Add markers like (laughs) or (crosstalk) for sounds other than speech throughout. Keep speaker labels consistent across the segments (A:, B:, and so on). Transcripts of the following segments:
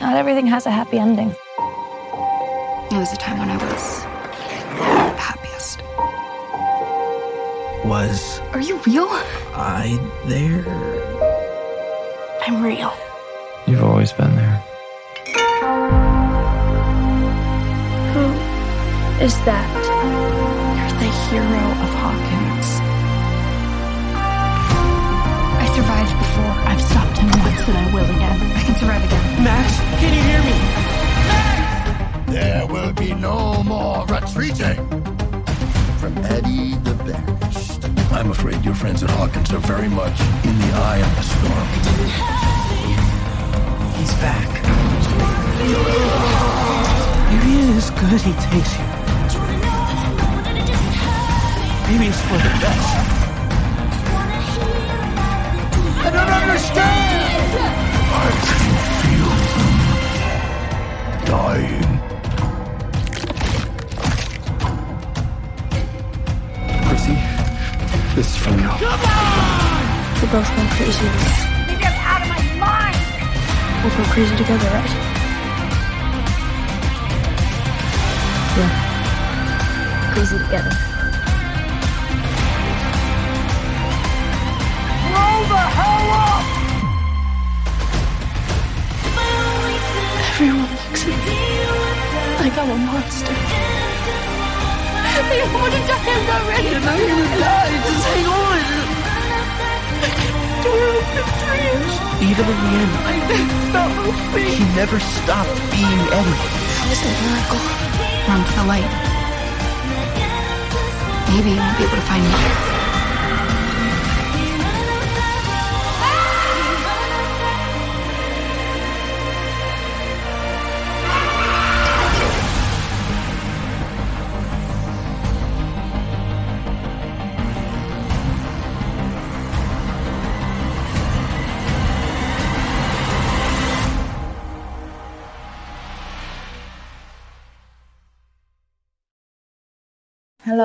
A: Not everything has a happy ending.
B: It was a time when I was the happiest.
C: Was
B: Are you real?
C: I there?
B: I'm real.
D: You've always been there.
B: Who is that? You're the hero of stopped him and I will again. I can survive again.
C: Max, can you hear me? Max!
E: There will be no more retreating. From Eddie the Banished. I'm afraid your friends at Hawkins are very much in the eye of the storm.
C: He's back. Maybe it is good he takes you. Maybe it's for the best.
E: I don't understand! I can feel them dying.
C: Chrissy, this is from you. Come on!
B: We're both going crazy.
F: Maybe I'm out of my mind.
B: We'll go crazy together, right? Yeah. Crazy together. I'm a monster.
F: They want to die. I'm not ready.
C: You're gonna die. Just hang on. Even in the end, he never stopped being Eddie.
B: That was a miracle. Run to the light. Maybe you won't be able to find me.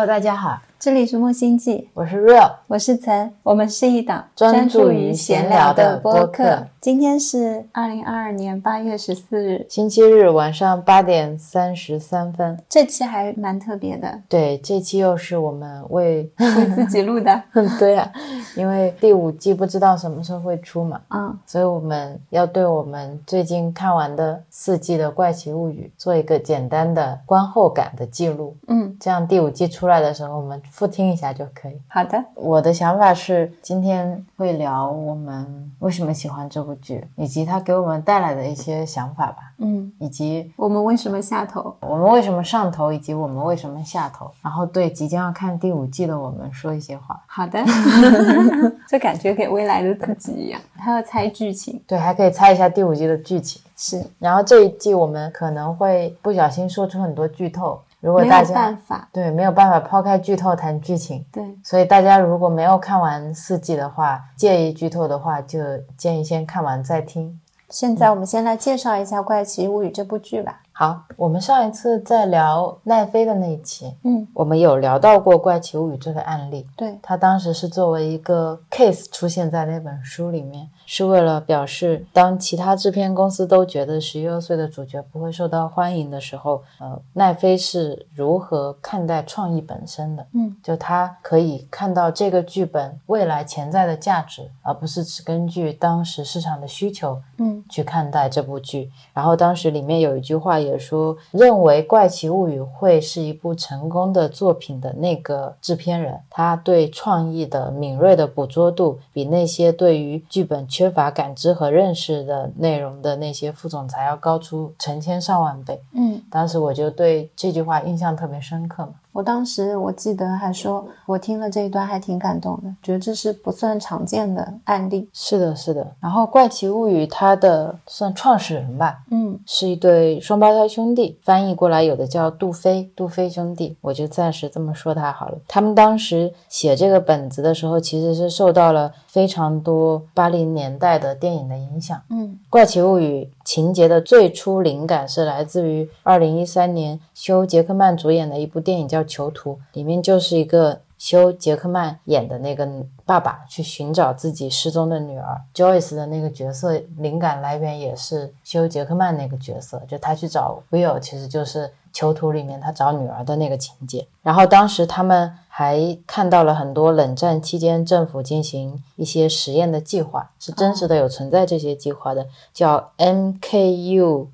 G: Hello，大家好，
H: 这里是木星记，
G: 我是 Real。
H: 我是岑，我们是一档
G: 专注于闲聊的播
H: 播
G: 客。
H: 今天是二零二二年八月十四日，
G: 星期日晚上八点三十三分，
H: 这期还蛮特别的，
G: 对，这期又是我们为
H: 为自己录的。(laughs)
G: 对啊，因为第五季不知道什么时候会出嘛，
H: 嗯，
G: 所以我们要对我们最近看完的四季的《怪奇物语》做一个简单的观后感的记录。
H: 嗯，
G: 这样第五季出来的时候，我们复听一下就可以。
H: 好的，
G: 我的想法是，今天会聊我们为什么喜欢这部剧，以及它给我们带来的一些想法吧，
H: 嗯，
G: 以及
H: 我们为什么下头？
G: 我们为什么上头，以及我们为什么下头。然后对即将要看第五季的我们说一些话。
H: 好的，(laughs) 就感觉给未来的自己一样，还要猜剧情，
G: 对，还可以猜一下第五季的剧情。
H: 是
G: 然后这一季我们可能会不小心说出很多剧透，如果
H: 没有
G: 大家
H: 办法。
G: 对没有办法抛开剧透谈剧情，
H: 对，
G: 所以大家如果没有看完四季的话，介意剧透的话，就建议先看完再听。
H: 现在我们先来介绍一下《怪奇物语》这部剧吧。
G: 好，我们上一次在聊奈飞的那一期，
H: 嗯，
G: 我们有聊到过《怪奇物语》这个案例，
H: 对，
G: 它当时是作为一个 case 出现在那本书里面，是为了表示，当其他制片公司都觉得十一二岁的主角不会受到欢迎的时候，呃，奈飞是如何看待创意本身的？
H: 嗯，
G: 就他可以看到这个剧本未来潜在的价值，而不是只根据当时市场的需求，
H: 嗯，
G: 去看待这部剧。然后当时里面有一句话也说，认为《怪奇物语》会是一部成功的作品的那个制片人，他对创意的敏锐的捕捉度，比那些对于剧本缺乏感知和认识的内容的那些副总裁要高出成千上万倍。
H: 嗯，
G: 当时我就对这句话印象特别深刻嘛。
H: 我当时我记得还说，我听了这一段还挺感动的，觉得这是不算常见的案例。
G: 是的，是的。然后《怪奇物语》它的算创始人吧，
H: 嗯，
G: 是一对双胞胎兄弟，翻译过来有的叫杜飞，杜飞兄弟，我就暂时这么说他好了。他们当时写这个本子的时候，其实是受到了非常多八零年代的电影的影响。
H: 嗯，《
G: 怪奇物语》情节的最初灵感是来自于二零一三年休·杰克曼主演的一部电影叫《囚徒》，里面就是一个休·杰克曼演的那个爸爸去寻找自己失踪的女儿。Joyce 的那个角色灵感来源也是休·杰克曼那个角色，就他去找 Will，其实就是《囚徒》里面他找女儿的那个情节。然后当时他们还看到了很多冷战期间政府进行一些实验的计划，是真实的有存在这些计划的，叫 MKULTRA，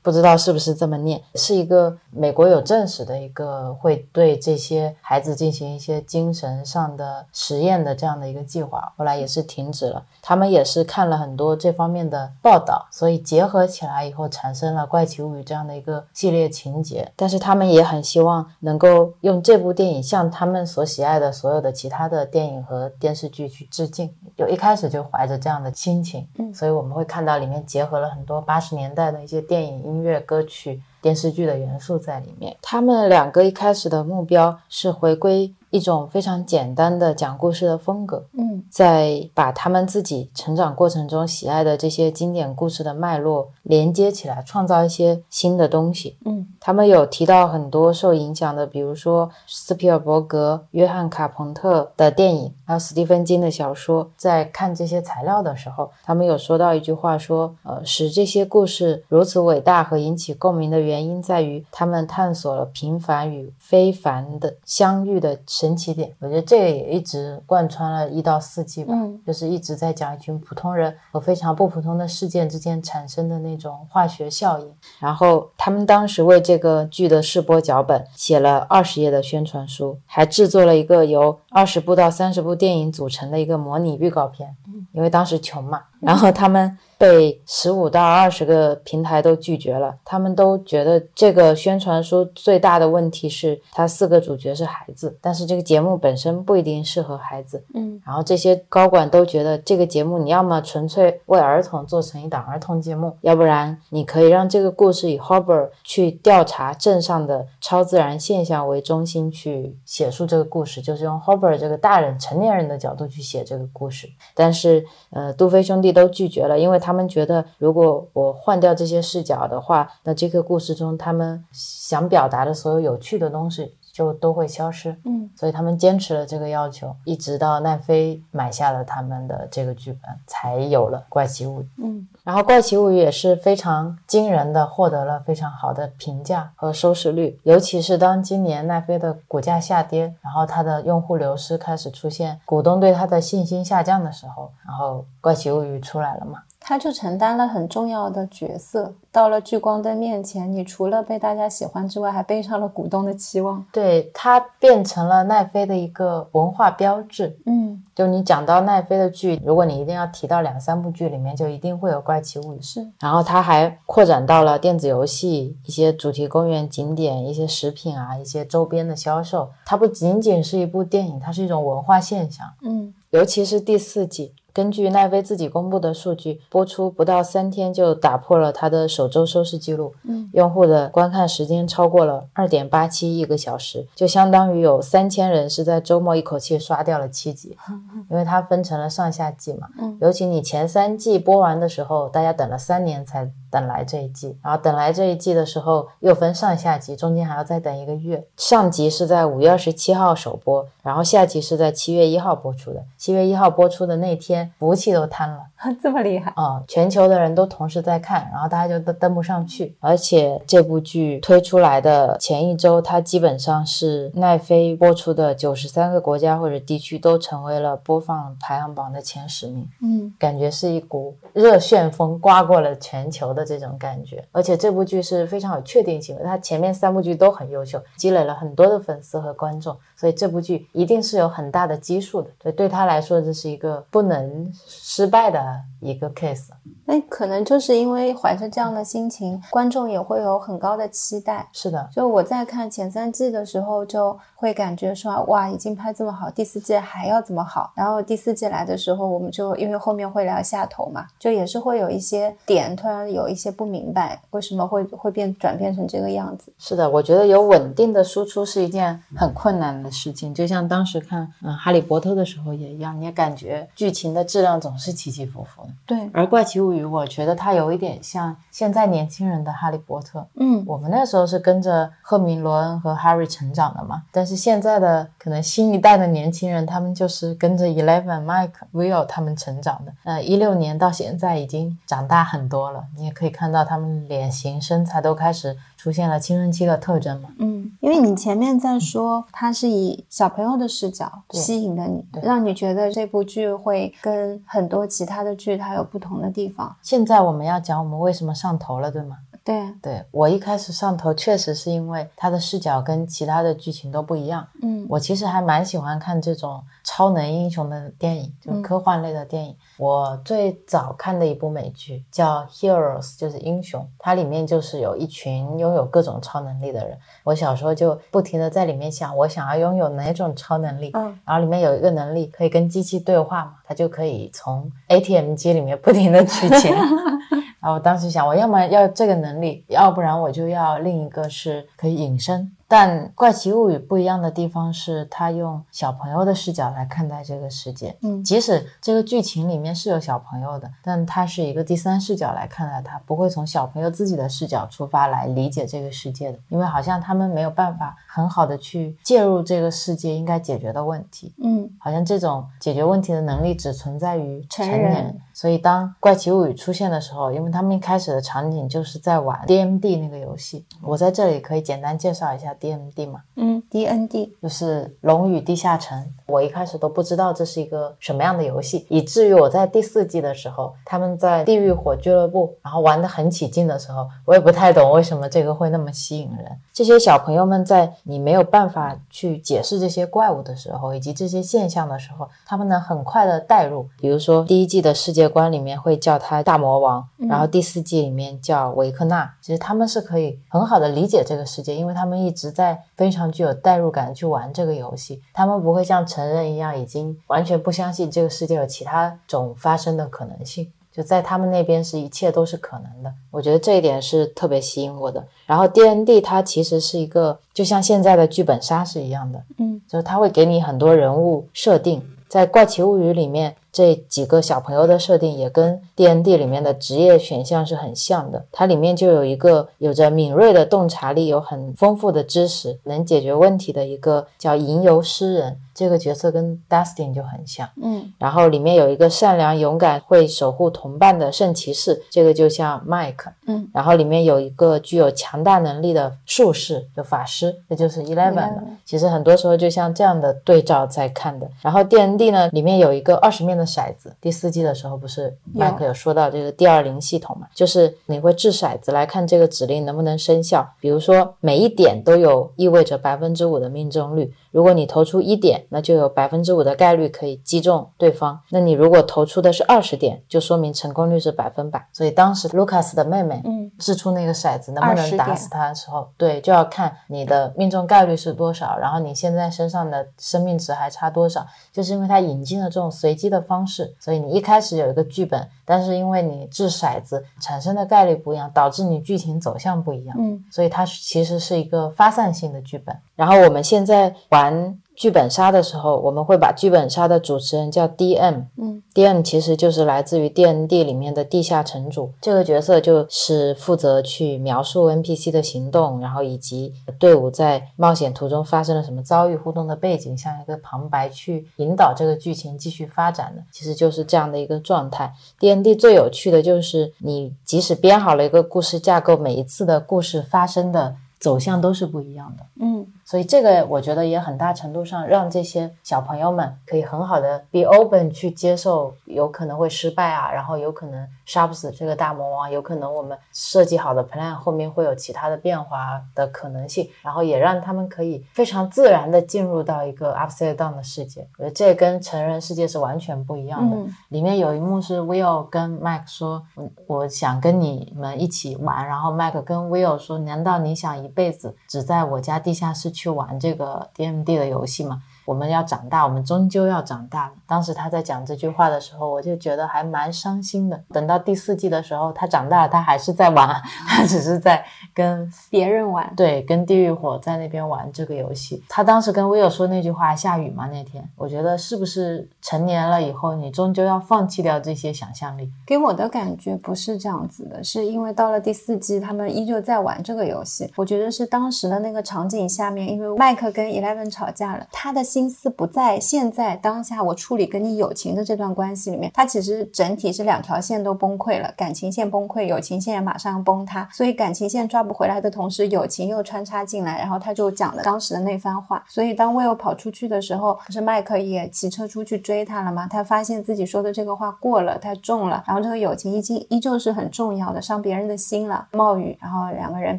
G: 不知道是不是这么念，是一个美国有证实的一个会对这些孩子进行一些精神上的实验的这样的一个计划，后来也是停止了。他们也是看了很多这方面的报道，所以结合起来以后产生了《怪奇物语》这样的一个系情节。但是他们也很希望能够用这部电影向他们所喜爱的所有的其他的电影和电视剧去致敬，就一开始就怀着这样的心情。
H: 嗯
G: 所以我们会看到里面结合了很多八十年代的一些电影、音乐、歌曲、电视剧的元素在里面。他们两个一开始的目标是回归一种非常简单的讲故事的风格，
H: 嗯
G: 在把他们自己成长过程中喜爱的这些经典故事的脉络连接起来，创造一些新的东西。
H: 嗯
G: 他们有提到很多受影响的，比如说斯皮尔伯格、约翰卡彭特的电影，还有斯蒂芬金的小说。在看这些材料的时候，他们有说到一句话说，呃，使这些故事如此伟大和引起共鸣的原因在于他们探索了平凡与非凡的相遇的神奇点。我觉得这个也一直贯穿了一到四季吧，
H: 嗯
G: 就是一直在讲一群普通人和非常不普通的事件之间产生的那种化学效应。然后他们当时为这个剧的试播脚本写了二十页的宣传书，还制作了一个由二十部到三十部电影组成的一个模拟预告片。因为当时穷嘛，然后他们被十五到二十个平台都拒绝了，他们都觉得这个宣传书最大的问题是它四个主角是孩子，但是这个节目本身不一定适合孩子。
H: 嗯
G: 然后这些高管都觉得这个节目你要么纯粹为儿童做成一档儿童节目，要不然你可以让这个故事以 Hobber 去调查镇上的超自然现象为中心去写述这个故事，就是用 Hobber 这个大人成年人的角度去写这个故事。但是呃，杜飞兄弟都拒绝了，因为他们觉得如果我换掉这些视角的话，那这个故事中他们想表达的所有有趣的东西就都会消失。
H: 嗯
G: 所以他们坚持了这个要求，一直到奈飞买下了他们的这个剧本，才有了《怪奇物语》。
H: 嗯
G: 然后《怪奇物语》也是非常惊人的获得了非常好的评价和收视率，尤其是当今年奈飞的股价下跌，然后它的用户流失开始出现，股东对它的信心下降的时候，然后《怪奇物语》出来了嘛。
H: 他就承担了很重要的角色。到了聚光灯面前，你除了被大家喜欢之外，还背上了股东的期望。
G: 对，它变成了奈飞的一个文化标志。
H: 嗯，
G: 就你讲到奈飞的剧，如果你一定要提到两三部剧里面，就一定会有《怪奇物语》。
H: 是，
G: 然后它还扩展到了电子游戏、一些主题公园景点、一些食品啊、一些周边的销售。它不仅仅是一部电影，它是一种文化现象。
H: 嗯
G: 尤其是第四季，根据奈飞自己公布的数据，播出不到三天就打破了它的首周收视记录，
H: 嗯，
G: 用户的观看时间超过了二点八七亿个小时，就相当于有三千人是在周末一口气刷掉了七集，(laughs) 因为它分成了上下季嘛。
H: 嗯
G: 尤其你前三季播完的时候，大家等了三年才等来这一季，然后等来这一季的时候又分上下集，中间还要再等一个月。上集是在五月二十七号首播，然后下集是在七月一号播出的。七月一号播出的那天，服务器都瘫了。(laughs)
H: 这么厉害。
G: 啊、全球的人都同时在看，然后大家就都登不上去。而且这部剧推出来的前一周，它基本上是奈飞播出的九十三个国家或者地区都成为了播放排行榜的前十名。
H: 嗯
G: 感觉是一股热旋风刮过了全球的这种感觉。而且这部剧是非常有确定性的，它前面三部剧都很优秀，积累了很多的粉丝和观众，所以这部剧一定是有很大的基数的。对，对他来说，这是一个不能失败的一个 case。
H: 那可能就是因为怀着这样的心情，观众也会有很高的期待。
G: 是的，
H: 就我在看前三季的时候，就会感觉说哇，已经拍这么好，第四季还要这么好。然后第四季来的时候，我们就因为后面会聊下头嘛，就也是会有一些点突然有一些不明白，为什么会会变转变成这个样子。
G: 是的，我觉得有稳定的输出是一件很困难的事情。就像当时看嗯《哈利波特》的时候也一样，你也感觉剧情的质量总是起起伏伏的。
H: 对，
G: 而《怪奇物语》》，我觉得它有一点像现在年轻人的《哈利波特》。
H: 嗯
G: 我们那时候是跟着赫敏、罗恩和 Harry 成长的嘛，但是现在的可能新一代的年轻人，他们就是跟着 Eleven、Mike、Will 他们成长的。呃，一六年到现在已经长大很多了，你也可以看到他们脸型、身材都开始出现了青春期的特征嘛。
H: 嗯，因为你前面在说他是以小朋友的视角吸引的你，让你觉得这部剧会跟很多其他的剧它有不同的地方。
G: 现在我们要讲我们为什么上头了，对吗？
H: 对，
G: 对我一开始上头确实是因为它的视角跟其他的剧情都不一样。
H: 嗯
G: 我其实还蛮喜欢看这种超能英雄的电影，就
H: 嗯
G: 科幻类的电影。我最早看的一部美剧叫《Heroes》，就是英雄，它里面就是有一群拥有各种超能力的人。我小时候就不停的在里面想，我想要拥有哪种超能力。
H: 嗯
G: 然后里面有一个能力可以跟机器对话嘛，它就可以从 ATM 机里面不停的取钱。(laughs) 然后我当时想，我要么要这个能力，要不然我就要另一个是可以隐身。但《怪奇物语》不一样的地方是，他用小朋友的视角来看待这个世界。
H: 嗯
G: 即使这个剧情里面是有小朋友的，但他是一个第三视角来看待他，不会从小朋友自己的视角出发来理解这个世界的，因为好像他们没有办法很好的去介入这个世界应该解决的问题。
H: 嗯
G: 好像这种解决问题的能力只存在于成
H: 成人
G: 所以当《怪奇物语》出现的时候，因为他们一开始的场景就是在玩 DMD 那个游戏，我在这里可以简单介绍一下 DMD 嘛，
H: 嗯，D N D，
G: 就是《龙与地下城》。我一开始都不知道这是一个什么样的游戏，以至于我在第四季的时候，他们在地狱火俱乐部，然后玩得很起劲的时候，我也不太懂为什么这个会那么吸引人。这些小朋友们在你没有办法去解释这些怪物的时候，以及这些现象的时候，他们能很快的带入。比如说第一季的世界观里面会叫他大魔王，然后第四季里面叫维克纳，其实他们是可以很好的理解这个世界，因为他们一直在非常具有代入感地去玩这个游戏，他们不会像成人一样已经完全不相信这个世界有其他种发生的可能性。就在他们那边是一切都是可能的，我觉得这一点是特别吸引我的。然后 D N D 它其实是一个就像现在的剧本杀是一样的，
H: 嗯，
G: 就是它会给你很多人物设定，在《怪奇物语》里面这几个小朋友的设定也跟 D N D 里面的职业选项是很像的。它里面就有一个有着敏锐的洞察力、有很丰富的知识、能解决问题的一个叫吟游诗人，这个角色跟 Dustin 就很像。
H: 嗯
G: 然后里面有一个善良、勇敢、会守护同伴的圣骑士，这个就像 Mike。
H: 嗯，
G: 然后里面有一个具有强大能力的术士，就法师，这就是 Eleven 的
H: Eleven。
G: 其实很多时候就像这样的对照在看的。然后 D N D 呢，里面有一个二十面的骰子，第四季的时候不是
H: 有
G: Mike 有说到这个第二零系统嘛，就是你会掷骰子来看这个指令能不能生效。比如说每一点都有意味着百分之五的命中率，如果你投出一点，那就有百分之五的概率可以击中对方。那你如果投出的是二十点，就说明成功率是百分百。所以当时卢卡斯的妹妹
H: 嗯
G: 掷出那个骰子能不能打死他的时候，对，就要看你的命中概率是多少，然后你现在身上的生命值还差多少。就是因为它引进了这种随机的方式，所以你一开始有一个剧本，但是因为你掷骰子产生的概率不一样，导致你剧情走向不一样。
H: 嗯
G: 所以它其实是一个发散性的剧本。然后我们现在玩剧本杀的时候，我们会把剧本杀的主持人叫 DM。
H: 嗯
G: DM 其实就是来自于 DND 里面的地下城主，这个角色就是负责去描述 NPC 的行动，然后以及队伍在冒险途中发生了什么遭遇、互动的背景，像一个旁白去引导这个剧情继续发展的，其实就是这样的一个状态。DND 最有趣的就是你即使编好了一个故事架构，每一次的故事发生的走向都是不一样的。
H: 嗯
G: 所以这个我觉得也很大程度上让这些小朋友们可以很好的 be open 去接受有可能会失败啊，然后有可能杀不死这个大魔王，有可能我们设计好的 plan 后面会有其他的变化的可能性，然后也让他们可以非常自然的进入到一个 upside down 的世界。我觉得这跟成人世界是完全不一样的。
H: 嗯
G: 里面有一幕是 Will 跟 Mike 说：“嗯我想跟你们一起玩。”然后 Mike 跟 Will 说：“难道你想一辈子只在我家地下室去去玩这个 DMD 的游戏嘛？”我们要长大，我们终究要长大了。当时他在讲这句话的时候，我就觉得还蛮伤心的。等到第四季的时候，他长大了，他还是在玩，他只是在跟
H: 别人玩。
G: 对，跟地狱火在那边玩这个游戏。他当时跟威尔说那句话：“下雨吗？”那天，我觉得是不是成年了以后，你终究要放弃掉这些想象力？
H: 给我的感觉不是这样子的，是因为到了第四季，他们依旧在玩这个游戏。我觉得是当时的那个场景下面，因为麦克跟 Eleven 吵架了，他的心思不在现在当下我处理跟你友情的这段关系里面，他其实整体是两条线都崩溃了，感情线崩溃，友情线也马上崩塌。所以感情线抓不回来的同时，友情又穿插进来，然后他就讲了当时的那番话。所以当 Will 跑出去的时候，不是麦克也骑车出去追他了吗？他发现自己说的这个话过了，太重了。然后这个友情已经依旧是很重要的，伤别人的心了。冒雨，然后两个人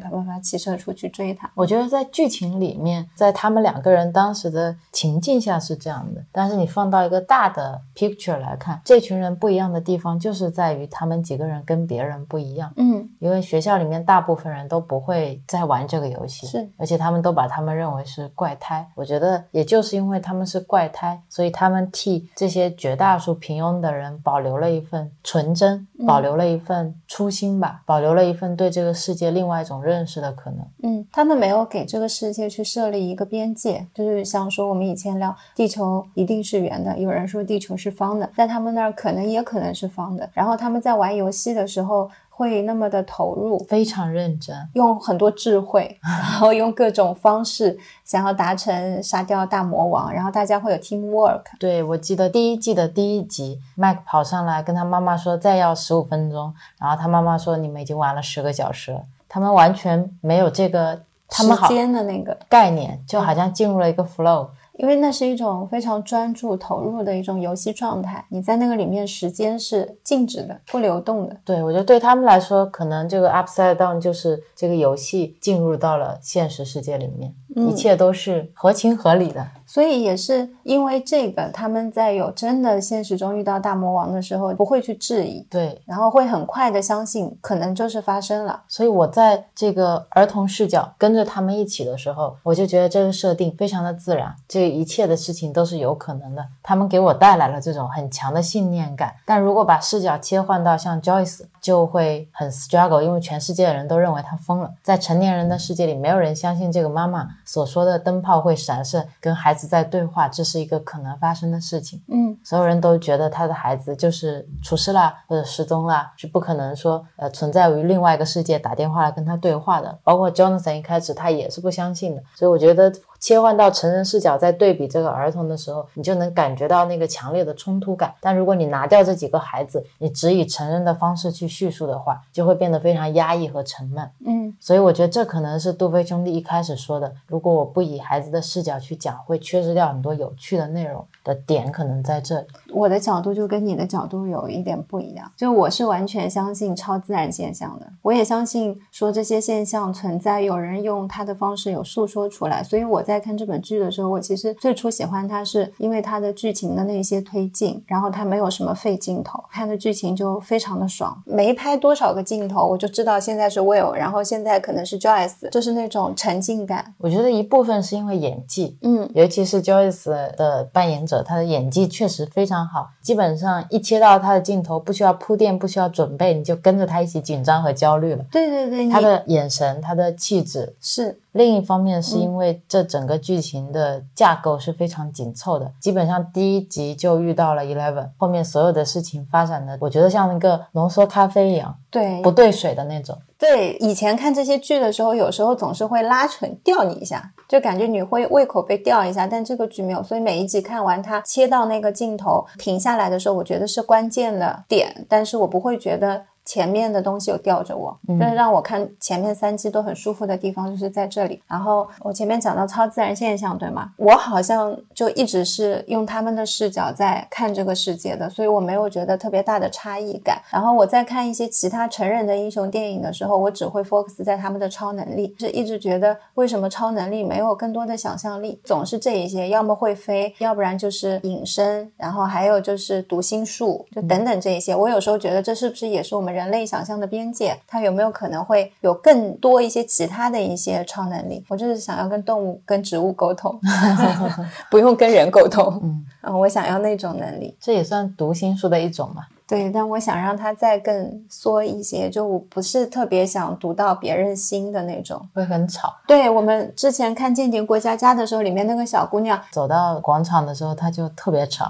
H: 啪啪啪骑车出去追他。
G: 我觉得在剧情里面，在他们两个人当时的情境下是这样的，但是你放到一个大的 picture 来看，这群人不一样的地方就是在于他们几个人跟别人不一样。
H: 嗯，
G: 因为学校里面大部分人都不会再玩这个游戏，
H: 是，
G: 而且他们都把他们认为是怪胎。我觉得也就是因为他们是怪胎，所以他们替这些绝大多数平庸的人保留了一份纯真，保留了一份初心吧，保留了一份对这个世界另外一种认识的可能。
H: 嗯，他们没有给这个世界去设立一个边界，就是像说我们以前聊地球一定是圆的，有人说地球是方的，在他们那儿可能也可能是方的。然后他们在玩游戏的时候会那么的投入，
G: 非常认真，
H: 用很多智慧，(laughs) 然后用各种方式想要达成杀掉大魔王，然后大家会有 team work。
G: 对，我记得第一季的第一集，麦克跑上来跟他妈妈说再要十五分钟，然后他妈妈说你们已经玩了十个小时了，他们完全没有这个他们好
H: 时间的那个
G: 概念，就好像进入了一个 flow。
H: 因为那是一种非常专注投入的一种游戏状态，你在那个里面时间是静止的、不流动的。
G: 对，我觉得对他们来说，可能这个 upside down 就是这个游戏进入到了现实世界里面，
H: 嗯
G: 一切都是合情合理的。
H: 所以也是因为这个，他们在有真的现实中遇到大魔王的时候，不会去质疑，
G: 对，
H: 然后会很快的相信，可能就是发生了。
G: 所以我在这个儿童视角跟着他们一起的时候，我就觉得这个设定非常的自然，这一切的事情都是有可能的。他们给我带来了这种很强的信念感。但如果把视角切换到像 Joyce，就会很 struggle，因为全世界的人都认为他疯了。在成年人的世界里，没有人相信这个妈妈所说的灯泡会闪烁，跟孩子在对话，这是一个可能发生的事情。
H: 嗯，
G: 所有人都觉得他的孩子就是出事啦，或者失踪啦，是不可能说呃存在于另外一个世界打电话来跟他对话的。包括 Jonathan 一开始他也是不相信的，所以我觉得切换到成人视角在对比这个儿童的时候，你就能感觉到那个强烈的冲突感。但如果你拿掉这几个孩子，你只以成人的方式去叙述的话，就会变得非常压抑和沉闷。
H: 嗯，
G: 所以我觉得这可能是杜飞兄弟一开始说的，如果我不以孩子的视角去讲，会缺失掉很多有趣的内容的点，可能在这里。
H: 我的角度就跟你的角度有一点不一样，就我是完全相信超自然现象的，我也相信说这些现象存在，有人用他的方式有诉说出来。所以我在看这本剧的时候，我其实最初喜欢它是因为它的剧情的那些推进，然后它没有什么废镜头，看的剧情就非常的爽。没拍多少个镜头，我就知道现在是 Will，然后现在可能是 Joyce，就是那种沉浸感。
G: 我觉得一部分是因为演技，
H: 嗯，
G: 尤其是 Joyce 的扮演者，他的演技确实非常好。基本上一切到他的镜头，不需要铺垫，不需要准备，你就跟着他一起紧张和焦虑了。
H: 对对对，你
G: 他的眼神，他的气质。
H: 是
G: 另一方面，是因为这整个剧情的架构是非常紧凑的，基本上第一集就遇到了 Eleven，后面所有的事情发展的，我觉得像一个浓缩咖啡一样，
H: 对
G: 不兑水的那种。
H: 对，以前看这些剧的时候，有时候总是会拉扯吊你一下，就感觉你会胃口被吊一下。但这个剧没有，所以每一集看完，它切到那个镜头停下来的时候，我觉得是关键的点，但是我不会觉得。前面的东西有吊着我，
G: 嗯
H: 就是让我看前面三季都很舒服的地方就是在这里。然后我前面讲到超自然现象，对吗？我好像就一直是用他们的视角在看这个世界的，所以我没有觉得特别大的差异感。然后我在看一些其他成人的英雄电影的时候，我只会 focus 在他们的超能力，是一直觉得为什么超能力没有更多的想象力，总是这一些，要么会飞，要不然就是隐身，然后还有就是读心术，就等等这一些。我有时候觉得这是不是也是我们人类想象的边界，它有没有可能会有更多一些其他的一些超能力？我就是想要跟动物、跟植物沟通，(laughs) (laughs) 不用跟人沟通。
G: 嗯，
H: 嗯，我想要那种能力。
G: 这也算读心术的一种嘛。
H: 对，但我想让它再更缩一些，就我不是特别想读到别人心的那种。
G: 会很吵。
H: 对我们之前看《间谍过家家》的时候，里面那个小姑娘
G: 走到广场的时候，她就特别吵。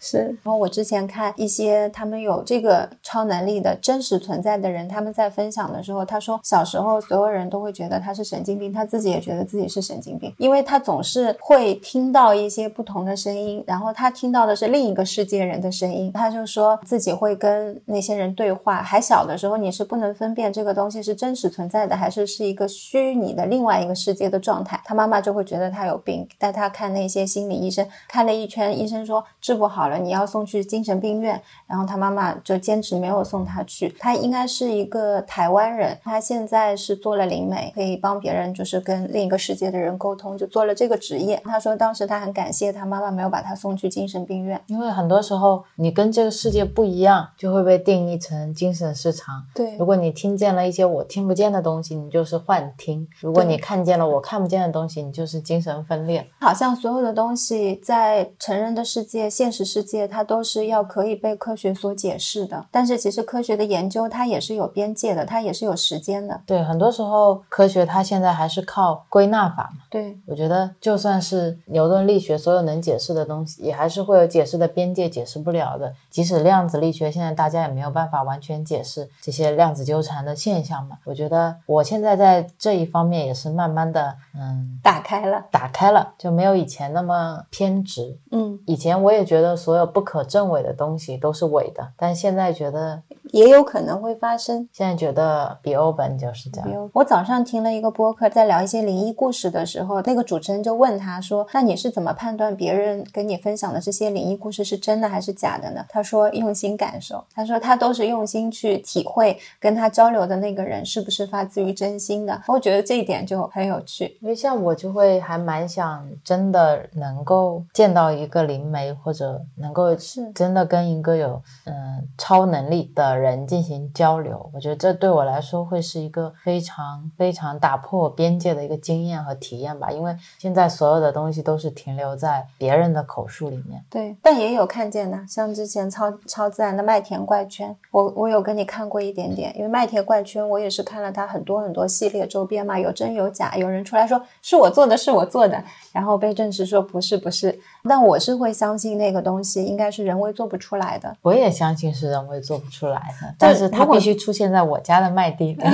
H: 是，然后我之前看一些他们有这个超能力的真实存在的人，他们在分享的时候，他说小时候所有人都会觉得他是神经病，他自己也觉得自己是神经病，因为他总是会听到一些不同的声音，然后他听到的是另一个世界人的声音，他就说自己会跟那些人对话。还小的时候，你是不能分辨这个东西是真实存在的，还是是一个虚拟的另外一个世界的状态。他妈妈就会觉得他有病，带他看那些心理医生，看了一圈，医生说治不好了，你要送去精神病院。然后他妈妈就坚持没有送他去。他应该是一个台湾人，他现在是做了灵媒，可以帮别人就是跟另一个世界的人沟通，就做了这个职业。他说当时他很感谢他妈妈没有把他送去精神病院。
G: 因为很多时候你跟这个世界不一样，就会被定义成精神失常。
H: 对
G: 如果你听见了一些我听不见的东西，你就是幻听；如果你看见了我看不见的东西，你就是精神分裂。
H: 好像所有的东西在成人的世界、现实世界，它都是要可以被科学所解释的。但是其实科学的研究它也是有边界的，它也是有时间的。
G: 对，很多时候科学它现在还是靠归纳法嘛。
H: 对，
G: 我觉得就算是牛顿力学，所有能解释的东西，也还是会有解释的边界，解释不了的。即使量子力学，现在大家也没有办法完全解释这些量子纠缠的现象嘛。我觉得我现在在这一方面也是慢慢的，嗯，
H: 打开了。
G: 打开了，就没有以前那么偏执。
H: 嗯，
G: 以前我也觉得所有不可证伪的东西都是伪的，但现在觉得，
H: 也有可能会发生。
G: 现在觉得比欧本就是这样。
H: 我早上听了一个播客，在聊一些灵异故事的时候，那个主持人就问他说：“那你是怎么判断别人跟你分享的这些灵异故事是真的还是假的呢？”他说：“用心感受。”他说他都是用心去体会跟他交流的那个人是不是发自于真心的。我觉得这一点就很有趣。
G: 因为像我就会还蛮想真的能够见到一个灵媒，或者能够
H: 是
G: 真的跟一个有嗯超能力的人进行交流。我觉得这对我来说会是一个非常非常打破边界的一个经验和体验吧。因为现在所有的东西都是停留在别人的口述里面。
H: 对，但也有看见的，像之前超超自然的麦田怪圈，我我有跟你看过一点点，因为麦田怪圈我也是看了它很多很多系列周边嘛，有真有假，有人出来说是我做的，是我做的，然后被证实说不是不是，但我是会相信那个东西应该是人为做不出来的。
G: 我也相信是人为做不出来的，但是它必须出现在我家的麦地里，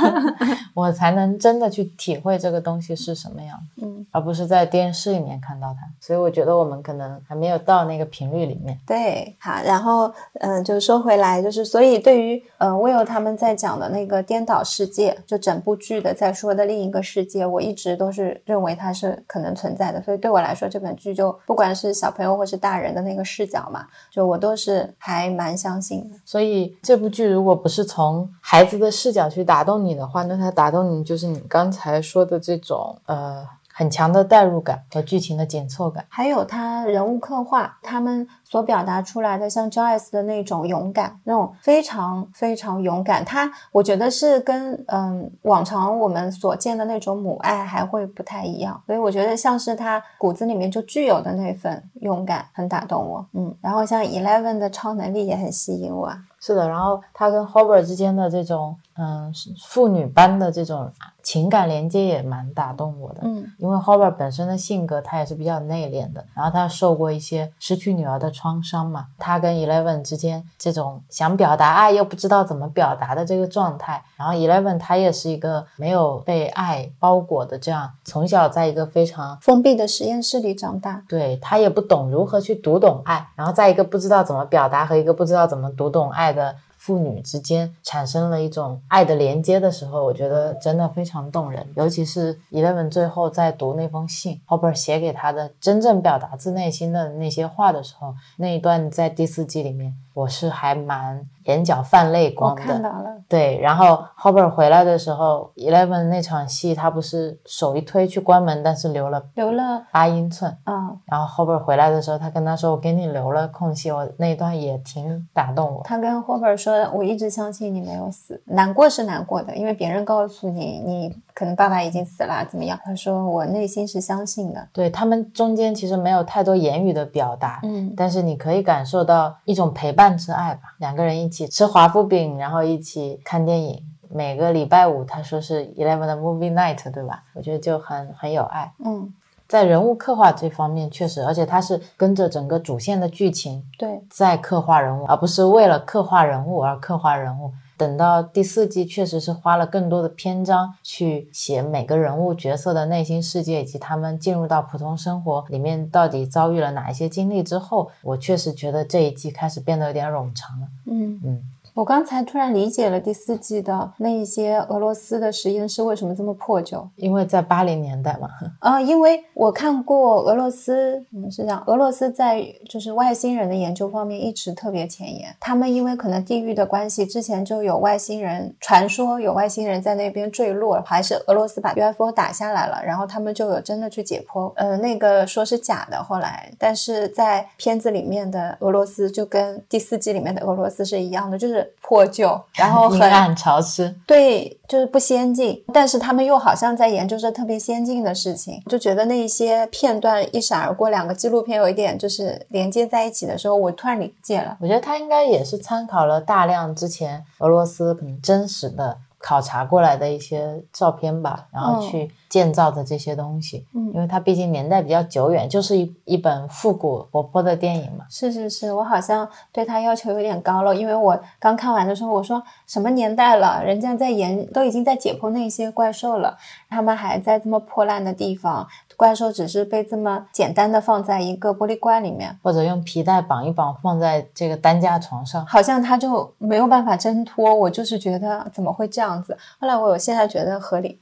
G: (laughs) 我才能真的去体会这个东西是什么样子。
H: 嗯，
G: 而不是在电视里面看到它。所以我觉得我们可能还没有到那个频率里面。
H: 对，好，然后嗯、就说回来，就是所以对于呃 Will 他们在讲的那个颠倒世界，就整部剧的在说的另一个世界，我一直都是认为它是可能存在的。所以对我来说，这本剧就不管是小朋友或是大人的那个视角嘛，就我都是还蛮相信的。
G: 所以这部剧如果不是从孩子的视角去打动你的话，那它打动你就是你刚才说的这种呃很强的代入感和剧情的紧凑感。
H: 还有他人物刻画，他们所表达出来的，像 Joyce 的那种勇敢，那种非常非常勇敢，他我觉得是跟嗯往常我们所见的那种母爱还会不太一样，所以我觉得像是他骨子里面就具有的那份勇敢，很打动我。嗯，然后像 Eleven 的超能力也很吸引我啊。
G: 是的，然后他跟 Hobart 之间的这种嗯父女般的这种情感连接也蛮打动我的。
H: 嗯
G: 因为 Hobart 本身的性格他也是比较内敛的，然后他受过一些失去女儿的创伤嘛，他跟 Eleven 之间这种想表达爱又不知道怎么表达的这个状态，然后 Eleven 他也是一个没有被爱包裹的这样，从小在一个非常
H: 封闭的实验室里长大。
G: 对他也不懂如何去读懂爱，然后在一个不知道怎么表达和一个不知道怎么读懂爱的父女之间产生了一种爱的连接的时候，我觉得真的非常动人。尤其是 Eleven 最后在读那封信，Hopper 写给他的真正表达自内心的那些话的时候，那一段在第四季里面我是还蛮眼角泛泪光的。
H: 看到了，
G: 对，然后 Hopper 回来的时候，Eleven 那场戏，他不是手一推去关门，但是留了
H: 留了，
G: 八英寸。
H: 嗯，
G: 然后 Hopper 回来的时候，他跟他说：“我给你留了空隙。”我那一段也挺打动我。
H: 他跟 h o b e r 说：“我一直相信你没有死，难过是难过的，因为别人告诉你你可能爸爸已经死了，怎么样？”他说：“我内心是相信的。
G: 对他们中间其实没有太多言语的表达，
H: 嗯
G: 但是你可以感受到一种陪伴之爱吧。两个人一起吃华夫饼，然后一起看电影。每个礼拜五，他说是 Eleven 的 Movie Night，对吧？我觉得就很很有爱。”
H: 嗯，
G: 在人物刻画这方面，确实，而且他是跟着整个主线的剧情
H: 对，
G: 在刻画人物，而不是为了刻画人物而刻画人物。等到第四季，确实是花了更多的篇章去写每个人物角色的内心世界，以及他们进入到普通生活里面到底遭遇了哪一些经历之后，我确实觉得这一季开始变得有点冗长了。
H: 嗯
G: 嗯，
H: 我刚才突然理解了第四季的那一些俄罗斯的实验室为什么这么破旧。
G: 因为在八零年代嘛，
H: 啊，因为我看过俄罗斯，嗯，是这样，俄罗斯在就是外星人的研究方面一直特别前沿。他们因为可能地域的关系，之前就有外星人传说，有外星人在那边坠落，还是俄罗斯把 UFO 打下来了，然后他们就有真的去解剖，呃，那个说是假的，后来，但是在片子里面的俄罗斯就跟第四季里面的俄罗斯是一样的，就是破旧，(laughs) 然后很
G: 阴暗潮湿。
H: 对，就是不先进，但是他们又好像在研究着特别先进的事情，就觉得那一些片段一闪而过，两个纪录片有一点就是连接在一起的时候，我突然理解了。
G: 我觉得他应该也是参考了大量之前俄罗斯可能真实的考察过来的一些照片吧，然后
H: 嗯
G: 去建造的这些东西。
H: 嗯
G: 因为它毕竟年代比较久远，就是一一本复古活泼的电影嘛。
H: 是是是，我好像对他要求有点高了，因为我刚看完的时候，我说什么年代了，人家在研都已经在解剖那些怪兽了，他们还在这么破烂的地方，怪兽只是被这么简单的放在一个玻璃罐里面，
G: 或者用皮带绑一绑，放在这个担架床上。
H: 好像他就没有办法挣脱。我就是觉得怎么会这样子？后来我有现在觉得合理。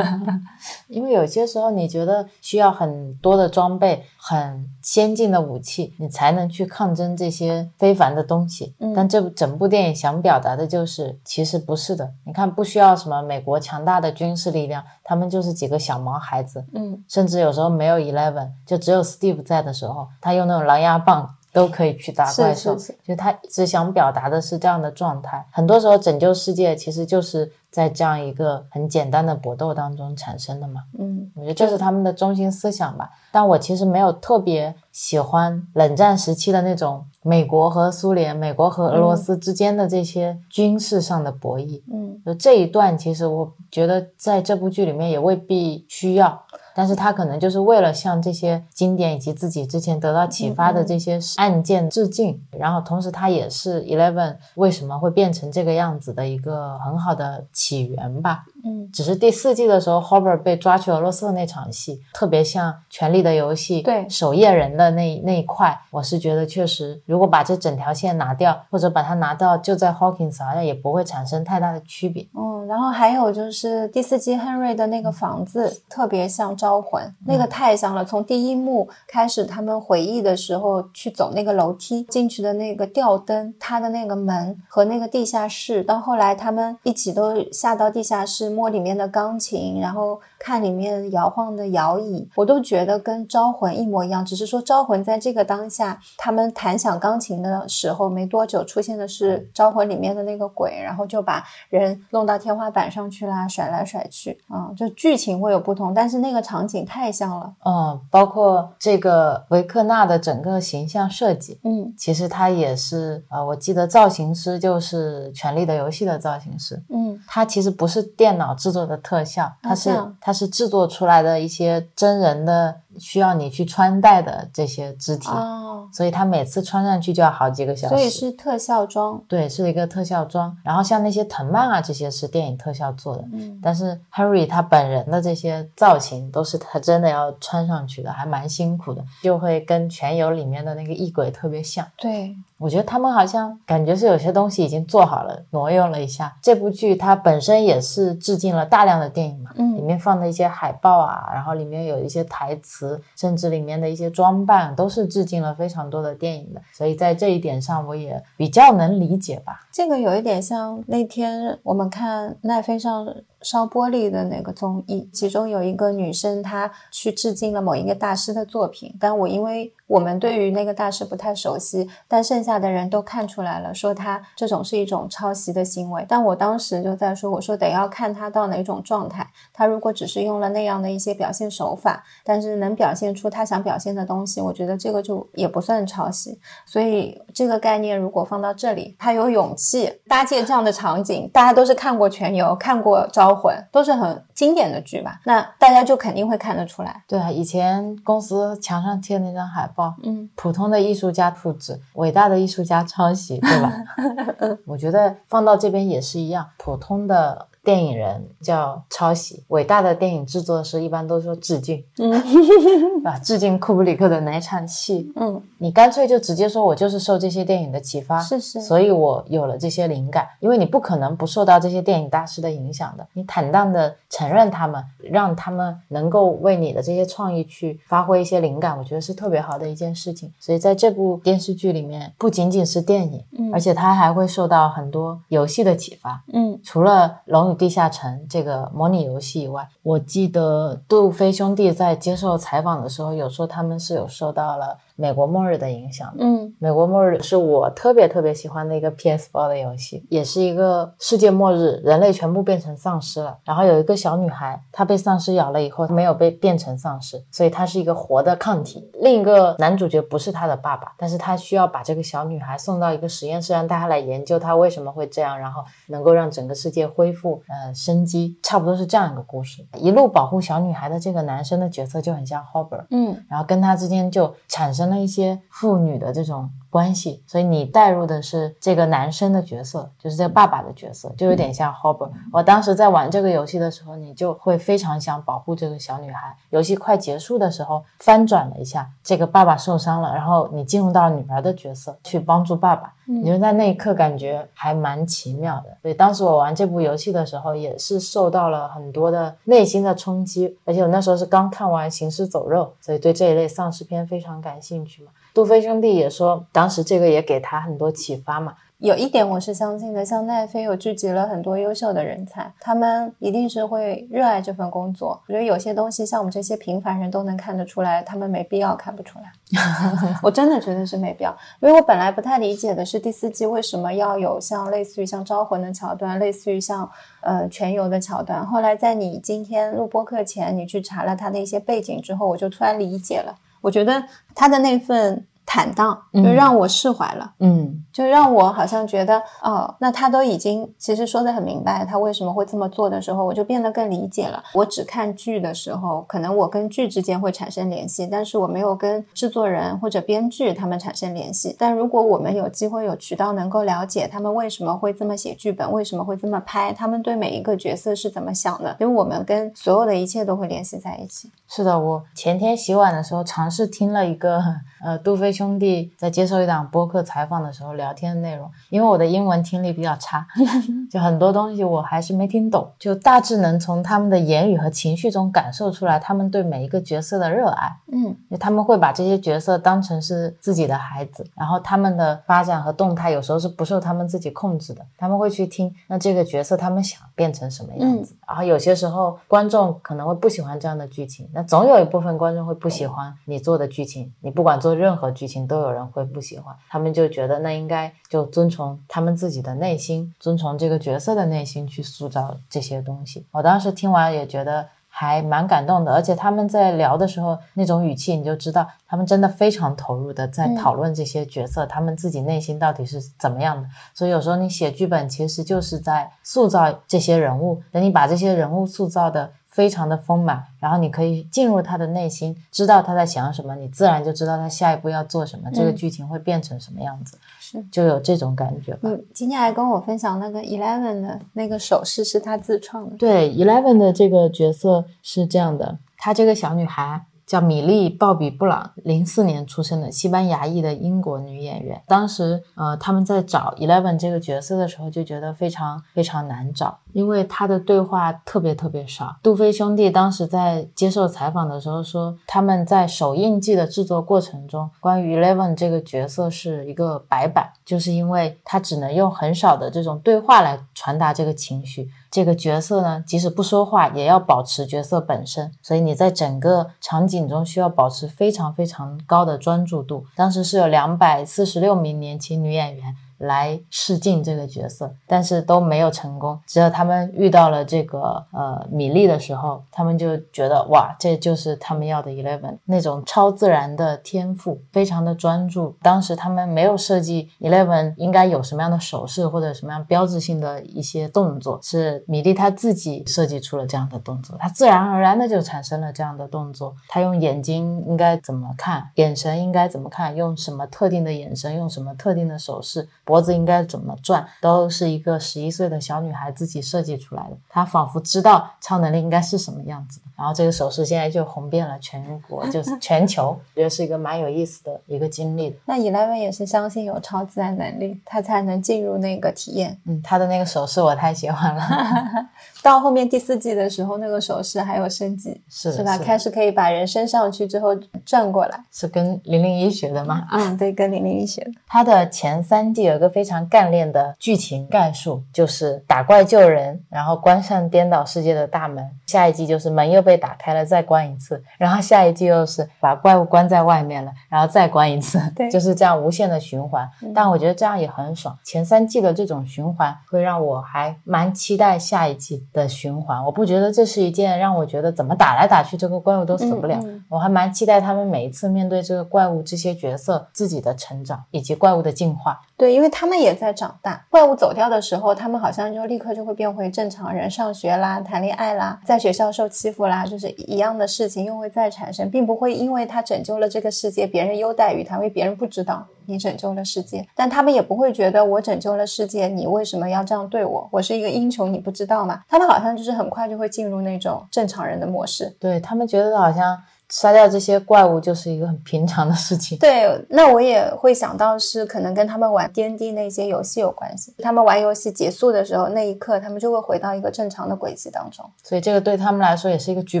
H: (laughs)
G: 因为有些时候你觉得需要很多的装备、很先进的武器，你才能去抗争这些非凡的东西。
H: 嗯
G: 但这部整部电影想表达的就是，其实不是的。你看，不需要什么美国强大的军事力量，他们就是几个小毛孩子，
H: 嗯，
G: 甚至有时候没有 Eleven，就只有 Steve 在的时候，他用那种狼牙棒都可以去打怪兽。
H: 是是
G: 就他只想表达的是这样的状态。很多时候拯救世界其实就是在这样一个很简单的搏斗当中产生的嘛。
H: 嗯
G: 我觉得这是他们的中心思想吧。但我其实没有特别喜欢冷战时期的那种美国和苏联、美国和俄罗斯之间的这些军事上的博弈。
H: 嗯
G: 就这一段，其实我觉得在这部剧里面也未必需要，但是他可能就是为了向这些经典以及自己之前得到启发的这些案件致敬，然后同时他也是 Eleven 为什么会变成这个样子的一个很好的起源吧。
H: 嗯，
G: 只是第四季的时候，Hobart 被抓去俄罗斯的那场戏，特别像《权力的游戏》
H: 对
G: 守夜人的那那一块，我是觉得确实，如果把这整条线拿掉，或者把它拿到就在 Hawkins，好像也不会产生太大的区别。
H: 嗯，然后还有就是第四季 Henry 的那个房子特别像《招魂》，那个太像了。从第一幕开始，他们回忆的时候去走那个楼梯进去的那个吊灯，他的那个门和那个地下室，到后来他们一起都下到地下室摸里面的钢琴，然后看里面摇晃的摇椅，我都觉得跟《招魂》一模一样。只是说《招魂》在这个当下，他们弹响钢琴的时候没多久出现的是《招魂》里面的那个鬼，然后就把人弄到天花板上去啦，甩来甩去啊、就剧情会有不同，但是那个场景太像了。
G: 嗯，包括这个维克纳的整个形象设计，
H: 嗯
G: 其实他也是呃，我记得造型师就是《权力的游戏》的造型师，
H: 嗯
G: 他其实不是电脑制作的特效，它是、
H: 这样
G: 它是制作出来的一些真人的需要你去穿戴的这些肢体，
H: 哦，
G: 所以它每次穿上去就要好几个小时。
H: 所以是特效妆。
G: 对，是一个特效妆。然后像那些藤蔓啊这些是电影特效做的，
H: 嗯
G: 但是 Harry 他本人的这些造型都是他真的要穿上去的，还蛮辛苦的，就会跟《全游》里面的那个异鬼特别像。
H: 对，
G: 我觉得他们好像感觉是有些东西已经做好了，挪用了一下。这部剧它本身也是致敬了大量的电影嘛，
H: 嗯
G: 里面放的一些海报啊，然后里面有一些台词，甚至里面的一些装扮，都是致敬了非常多的电影的。所以在这一点上，我也比较能理解吧。
H: 这个有一点像那天我们看奈飞上烧玻璃的那个综艺，其中有一个女生她去致敬了某一个大师的作品，但我因为我们对于那个大师不太熟悉，但剩下的人都看出来了，说他这种是一种抄袭的行为。但我当时就在说，我说得要看他到哪种状态，他如果只是用了那样的一些表现手法，但是能表现出他想表现的东西，我觉得这个就也不算抄袭。所以这个概念如果放到这里，他有勇气搭建这样的场景，大家都是看过《全游》、看过《招魂》，都是很经典的剧吧？那大家就肯定会看得出来。
G: 对啊，以前公司墙上贴那张海报，
H: 嗯，
G: 普通的艺术家复制，伟大的艺术家抄袭，对吧？(laughs) 我觉得放到这边也是一样，普通的电影人叫抄袭，伟大的电影制作师一般都说致敬，嗯，(laughs) 啊？致敬库布里克的哪场戏？
H: 嗯，
G: 你干脆就直接说，我就是受这些电影的启发，
H: 是是
G: 所以我有了这些灵感。因为你不可能不受到这些电影大师的影响的，你坦荡的承认他们，让他们能够为你的这些创意去发挥一些灵感，我觉得是特别好的一件事情。所以在这部电视剧里面，不仅仅是电影，
H: 嗯
G: 而且它还会受到很多游戏的启发。
H: 嗯
G: 除了《龙与地下城》这个模拟游戏以外，我记得杜飞兄弟在接受采访的时候有说，他们是有受到了美国末日的影响。
H: 嗯
G: 美国末日是我特别特别喜欢的一个 PS4 的游戏，也是一个世界末日，人类全部变成丧尸了。然后有一个小女孩，她被丧尸咬了以后，没有被变成丧尸，所以她是一个活的抗体。另一个男主角不是她的爸爸，但是他需要把这个小女孩送到一个实验室，让大家来研究她为什么会这样，然后能够让整个世界恢复呃生机，差不多是这样一个故事。一路保护小女孩的这个男生的角色就很像 Hobber，
H: 嗯
G: 然后跟他之间就产生那一些妇女的这种关系，所以你带入的是这个男生的角色，就是这个爸爸的角色，就有点像 Hobber。我当时在玩这个游戏的时候，你就会非常想保护这个小女孩。游戏快结束的时候，翻转了一下，这个爸爸受伤了，然后你进入到女儿的角色去帮助爸爸，你就在那一刻感觉还蛮奇妙的。所以当时我玩这部游戏的时候，也是受到了很多的内心的冲击，而且我那时候是刚看完《行尸走肉》，所以对这一类丧尸片非常感兴趣嘛。杜飞兄弟也说，当时这个也给他很多启发嘛。
H: 有一点我是相信的，像奈飞有聚集了很多优秀的人才，他们一定是会热爱这份工作。我觉得有些东西像我们这些平凡人都能看得出来，他们没必要看不出来。(laughs) 我真的觉得是没必要，因为我本来不太理解的是第四季为什么要有像类似于像招魂的桥段，类似于像呃全游的桥段。后来在你今天录播课前，你去查了他的一些背景之后，我就突然理解了。我觉得他的那份坦荡，就让我释怀了。
G: 嗯
H: 就让我好像觉得，哦，那他都已经其实说的很明白，他为什么会这么做的时候，我就变得更理解了。我只看剧的时候，可能我跟剧之间会产生联系，但是我没有跟制作人或者编剧他们产生联系。但如果我们有机会有渠道能够了解他们为什么会这么写剧本，为什么会这么拍，他们对每一个角色是怎么想的，因为我们跟所有的一切都会联系在一起。
G: 是的，我前天洗碗的时候尝试听了一个呃杜飞兄弟在接受一档播客采访的时候聊天的内容，因为我的英文听力比较差，(laughs) 就很多东西我还是没听懂，就大致能从他们的言语和情绪中感受出来他们对每一个角色的热爱。
H: 嗯
G: 就他们会把这些角色当成是自己的孩子，然后他们的发展和动态有时候是不受他们自己控制的。他们会去听，那这个角色他们想变成什么样子。然后有些时候观众可能会不喜欢这样的剧情，那总有一部分观众会不喜欢你做的剧情。你不管做任何剧情，都有人会不喜欢。他们就觉得那应该就遵从他们自己的内心，遵从这个角色的内心去塑造这些东西。我当时听完也觉得。还蛮感动的，而且他们在聊的时候那种语气，你就知道他们真的非常投入的在讨论这些角色，他们自己内心到底是怎么样的。所以有时候你写剧本其实就是在塑造这些人物，等你把这些人物塑造的非常的丰满，然后你可以进入他的内心，知道他在想什么，你自然就知道他下一步要做什么，这个剧情会变成什么样子，
H: 是
G: 就有这种感觉吧。
H: 你今天还跟我分享那个 Eleven 的那个手势是他自创的。
G: 对，Eleven 的这个角色是这样的，她这个小女孩叫米莉·鲍比·布朗，零四年出生的西班牙裔的英国女演员。当时，呃，他们在找 Eleven 这个角色的时候，就觉得非常非常难找，因为她的对话特别特别少。杜飞兄弟当时在接受采访的时候说，他们在首映季的制作过程中，关于 Eleven 这个角色是一个白板，就是因为他只能用很少的这种对话来传达这个情绪。这个角色呢，即使不说话，也要保持角色本身，所以你在整个场景中需要保持非常非常高的专注度。当时是有两百四十六名年轻女演员。来试镜这个角色，但是都没有成功。直到他们遇到了这个呃米粒的时候，他们就觉得哇，这就是他们要的 Eleven 那种超自然的天赋，非常的专注。当时他们没有设计 Eleven 应该有什么样的手势或者什么样标志性的一些动作，是米粒他自己设计出了这样的动作，他自然而然的就产生了这样的动作。他用眼睛应该怎么看，眼神应该怎么看，用什么特定的眼神，用什么特定的手势。脖子应该怎么转，都是一个十一岁的小女孩自己设计出来的。她仿佛知道超能力应该是什么样子，然后这个手势现在就红遍了全国，就是全球。我觉得是一个蛮有意思的一个经历。
H: 那 Eleven 也是相信有超自然能力，她才能进入那个体验。
G: 嗯，她的那个手势我太喜欢了。(laughs)
H: 到后面第四季的时候，那个手势还有升级，
G: 是
H: 是吧？开始可以把人升上去之后转过来，
G: 是跟零零一学的吗？
H: 嗯，对，跟零零一学的。
G: 它的前三季有个非常干练的剧情概述，就是打怪救人，然后关上颠倒世界的大门。下一季就是门又被打开了，再关一次，然后下一季又是把怪物关在外面了，然后再关一次，(laughs)
H: 对，
G: 就是这样无限的循环。但我觉得这样也很爽。前三季的这种循环会让我还蛮期待下一季。的循环，我不觉得这是一件让我觉得怎么打来打去这个怪物都死不了。我还蛮期待他们每一次面对这个怪物，这些角色自己的成长以及怪物的进化。
H: 对，因为他们也在长大。怪物走掉的时候，他们好像就立刻就会变回正常人，上学啦，谈恋爱啦，在学校受欺负啦，就是一样的事情又会再产生，并不会因为他拯救了这个世界，别人优待于他，因为别人不知道你拯救了世界，但他们也不会觉得我拯救了世界，你为什么要这样对我？我是一个英雄，你不知道吗？他们好像就是很快就会进入那种正常人的模式，
G: 对他们觉得好像。杀掉这些怪物就是一个很平常的事情。
H: 对，那我也会想到是可能跟他们玩 D N D 那些游戏有关系。他们玩游戏结束的时候，那一刻他们就会回到一个正常的轨迹当中。
G: 所以这个对他们来说也是一个剧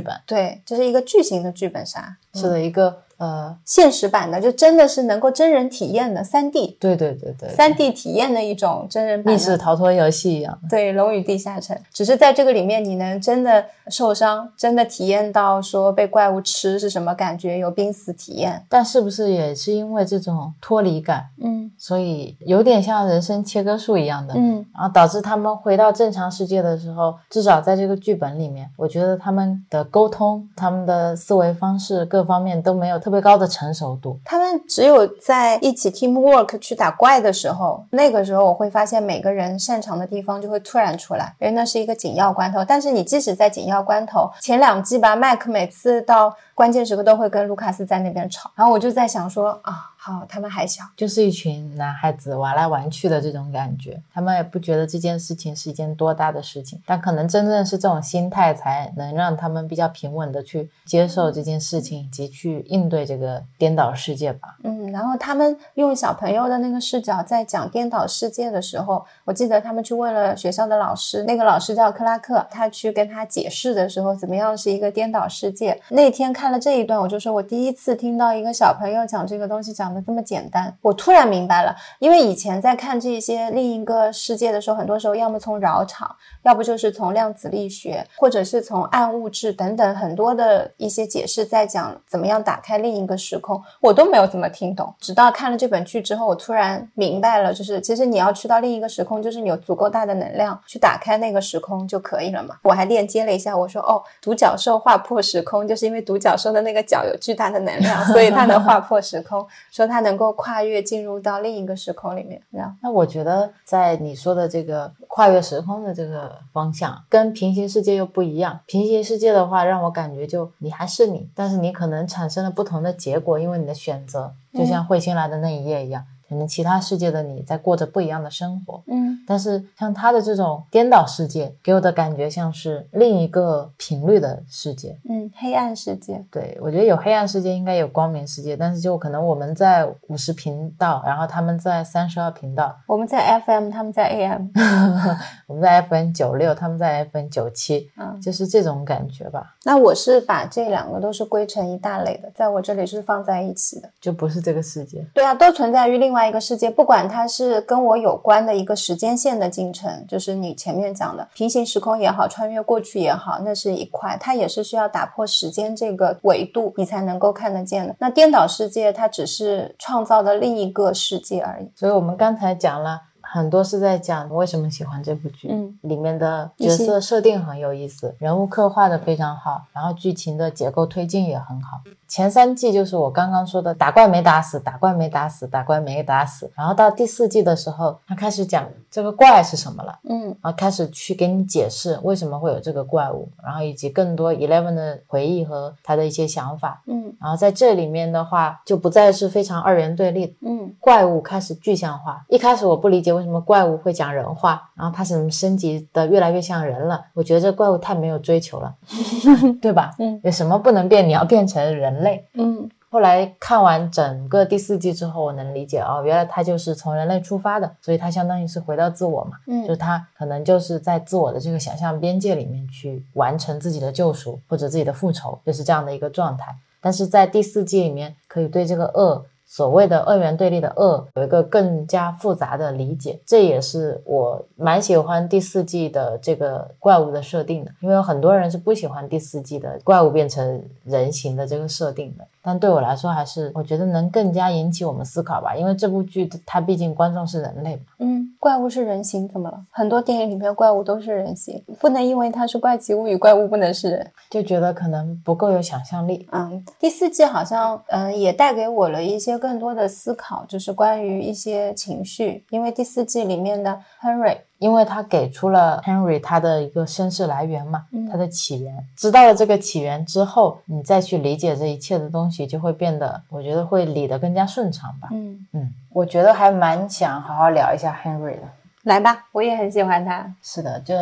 G: 本。
H: 对，就是一个巨型的剧本杀，
G: 是的一个。呃，
H: 现实版的就真的是能够真人体验的三 D，
G: 对对对对，
H: 三 D 体验的一种真人
G: 密室逃脱游戏一样。
H: 对，《龙与地下城》只是在这个里面，你能真的受伤，真的体验到说被怪物吃是什么感觉，有濒死体验。
G: 但是不是也是因为这种脱离感，
H: 嗯，
G: 所以有点像人生切割术一样的，
H: 嗯，
G: 然后导致他们回到正常世界的时候，至少在这个剧本里面，我觉得他们的沟通、他们的思维方式各方面都没有特别高的成熟度。
H: 他们只有在一起 teamwork 去打怪的时候，那个时候我会发现每个人擅长的地方就会突然出来，因为那是一个紧要关头。但是你即使在紧要关头，前两季吧，麦克每次到关键时刻都会跟卢卡斯在那边吵，然后我就在想说啊。好，他们还小，
G: 就是一群男孩子玩来玩去的这种感觉，他们也不觉得这件事情是一件多大的事情，但可能真正是这种心态才能让他们比较平稳的去接受这件事情，以及去应对这个颠倒世界吧。
H: 嗯，然后他们用小朋友的那个视角在讲颠倒世界的时候，我记得他们去问了学校的老师，那个老师叫克拉克，他去跟他解释的时候，怎么样是一个颠倒世界。那天看了这一段，我就说我第一次听到一个小朋友讲这个东西讲。这么简单，我突然明白了。因为以前在看这些另一个世界的时候，很多时候要么从绕场，要不就是从量子力学，或者是从暗物质等等很多的一些解释，在讲怎么样打开另一个时空，我都没有怎么听懂。直到看了这本剧之后，我突然明白了，就是其实你要去到另一个时空，就是你有足够大的能量去打开那个时空就可以了嘛。我还链接了一下，我说哦，独角兽划破时空，就是因为独角兽的那个角有巨大的能量，所以它能划破时空。说。它能够跨越进入到另一个时空里面，
G: 那我觉得在你说的这个跨越时空的这个方向，跟平行世界又不一样。平行世界的话，让我感觉就你还是你，但是你可能产生了不同的结果，因为你的选择，就像彗星来的那一夜一样。可能其他世界的你在过着不一样的生活。
H: 嗯
G: 但是像他的这种颠倒世界，给我的感觉像是另一个频率的世界。
H: 嗯，黑暗世界，
G: 对我觉得有黑暗世界，应该有光明世界，但是就可能我们在五十频道，然后他们在三十二频道，
H: 我们在 FM，他们在 AM，(laughs)
G: 我们在 FN 九六，他们在 FN 九七，
H: 嗯，
G: 就是这种感觉吧，
H: 那我是把这两个都是归成一大类的，在我这里是放在一起的。
G: 就不是这个世界。
H: 对啊，都存在于另外一个世界，不管它是跟我有关的一个时间线的进程，就是你前面讲的平行时空也好，穿越过去也好，那是一块，它也是需要打破时间这个维度，你才能够看得见的。那颠倒世界，它只是创造的另一个世界而已。
G: 所以我们刚才讲了很多是在讲为什么喜欢这部剧，
H: 嗯，
G: 里面的角色设定很有意思，人物刻画的非常好，然后剧情的结构推进也很好。前三季就是我刚刚说的打怪没打死，打怪没打死，打怪没打死，然后到第四季的时候，他开始讲这个怪是什么了。
H: 嗯
G: 然后开始去给你解释为什么会有这个怪物，然后以及更多 Eleven 的回忆和他的一些想法。
H: 嗯
G: 然后在这里面的话，就不再是非常二元对立，
H: 嗯
G: 怪物开始具象化。一开始我不理解为什么怪物会讲人话，然后它怎么升级的越来越像人了？我觉得这怪物太没有追求了，(laughs) 对吧？
H: 嗯
G: 有什么不能变？你要变成人类。
H: 嗯
G: 后来看完整个第四季之后，我能理解哦，原来他就是从人类出发的，所以他相当于是回到自我嘛。嗯就
H: 是
G: 他可能就是在自我的这个想象边界里面去完成自己的救赎或者自己的复仇，就是这样的一个状态。但是在第四季里面，可以对这个恶，所谓的二元对立的恶，有一个更加复杂的理解。这也是我蛮喜欢第四季的这个怪物的设定的，因为有很多人是不喜欢第四季的怪物变成人形的这个设定的。但对我来说，还是我觉得能更加引起我们思考吧，因为这部剧它毕竟观众是人类嘛。
H: 嗯，怪物是人形，怎么了？很多电影里面怪物都是人形，不能因为它是怪奇物语，怪物不能是人。
G: 就觉得可能不够有想象力。
H: 嗯，第四季好像嗯、呃也带给我了一些更多的思考，就是关于一些情绪，因为第四季里面的 Henry，
G: 因为他给出了 Henry 他的一个身世来源嘛，
H: 嗯
G: 他的起源，知道了这个起源之后，你再去理解这一切的东西，就会变得，我觉得会理得更加顺畅吧。
H: 嗯，
G: 嗯，我觉得还蛮想好好聊一下 Henry 的。
H: 来吧，我也很喜欢他。
G: 是的，就